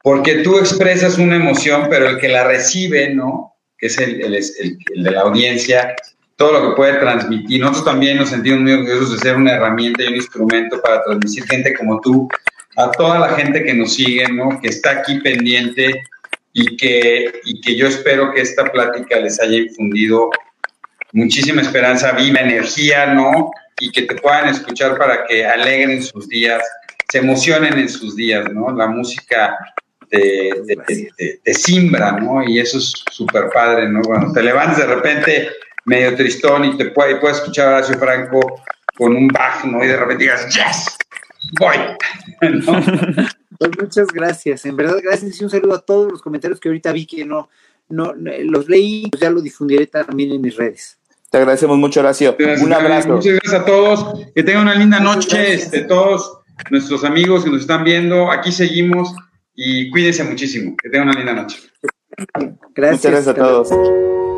porque tú expresas una emoción, pero el que la recibe, ¿no? Que es el, el, el de la audiencia, todo lo que puede transmitir. Nosotros también nos sentimos muy orgullosos de ser una herramienta y un instrumento para transmitir gente como tú, a toda la gente que nos sigue, ¿no? Que está aquí pendiente y que, y que yo espero que esta plática les haya infundido muchísima esperanza, viva energía, ¿no? Y que te puedan escuchar para que alegren sus días, se emocionen en sus días, ¿no? La música te, te, simbra, ¿no? Y eso es súper padre, ¿no? Cuando te levantas de repente medio tristón y te puede, puedes escuchar a Horacio Franco con un bajo, ¿no? Y de repente digas, ¡Yes! ¡Voy! [LAUGHS] ¿No? Pues muchas gracias, en verdad gracias y un saludo a todos los comentarios que ahorita vi que no, no, los leí, pues ya lo difundiré también en mis redes. Te agradecemos mucho, Horacio. un abrazo. Muchas gracias a todos. Que tengan una linda noche, este, todos nuestros amigos que nos están viendo. Aquí seguimos y cuídense muchísimo. Que tengan una linda noche. Gracias. Muchas gracias a todos.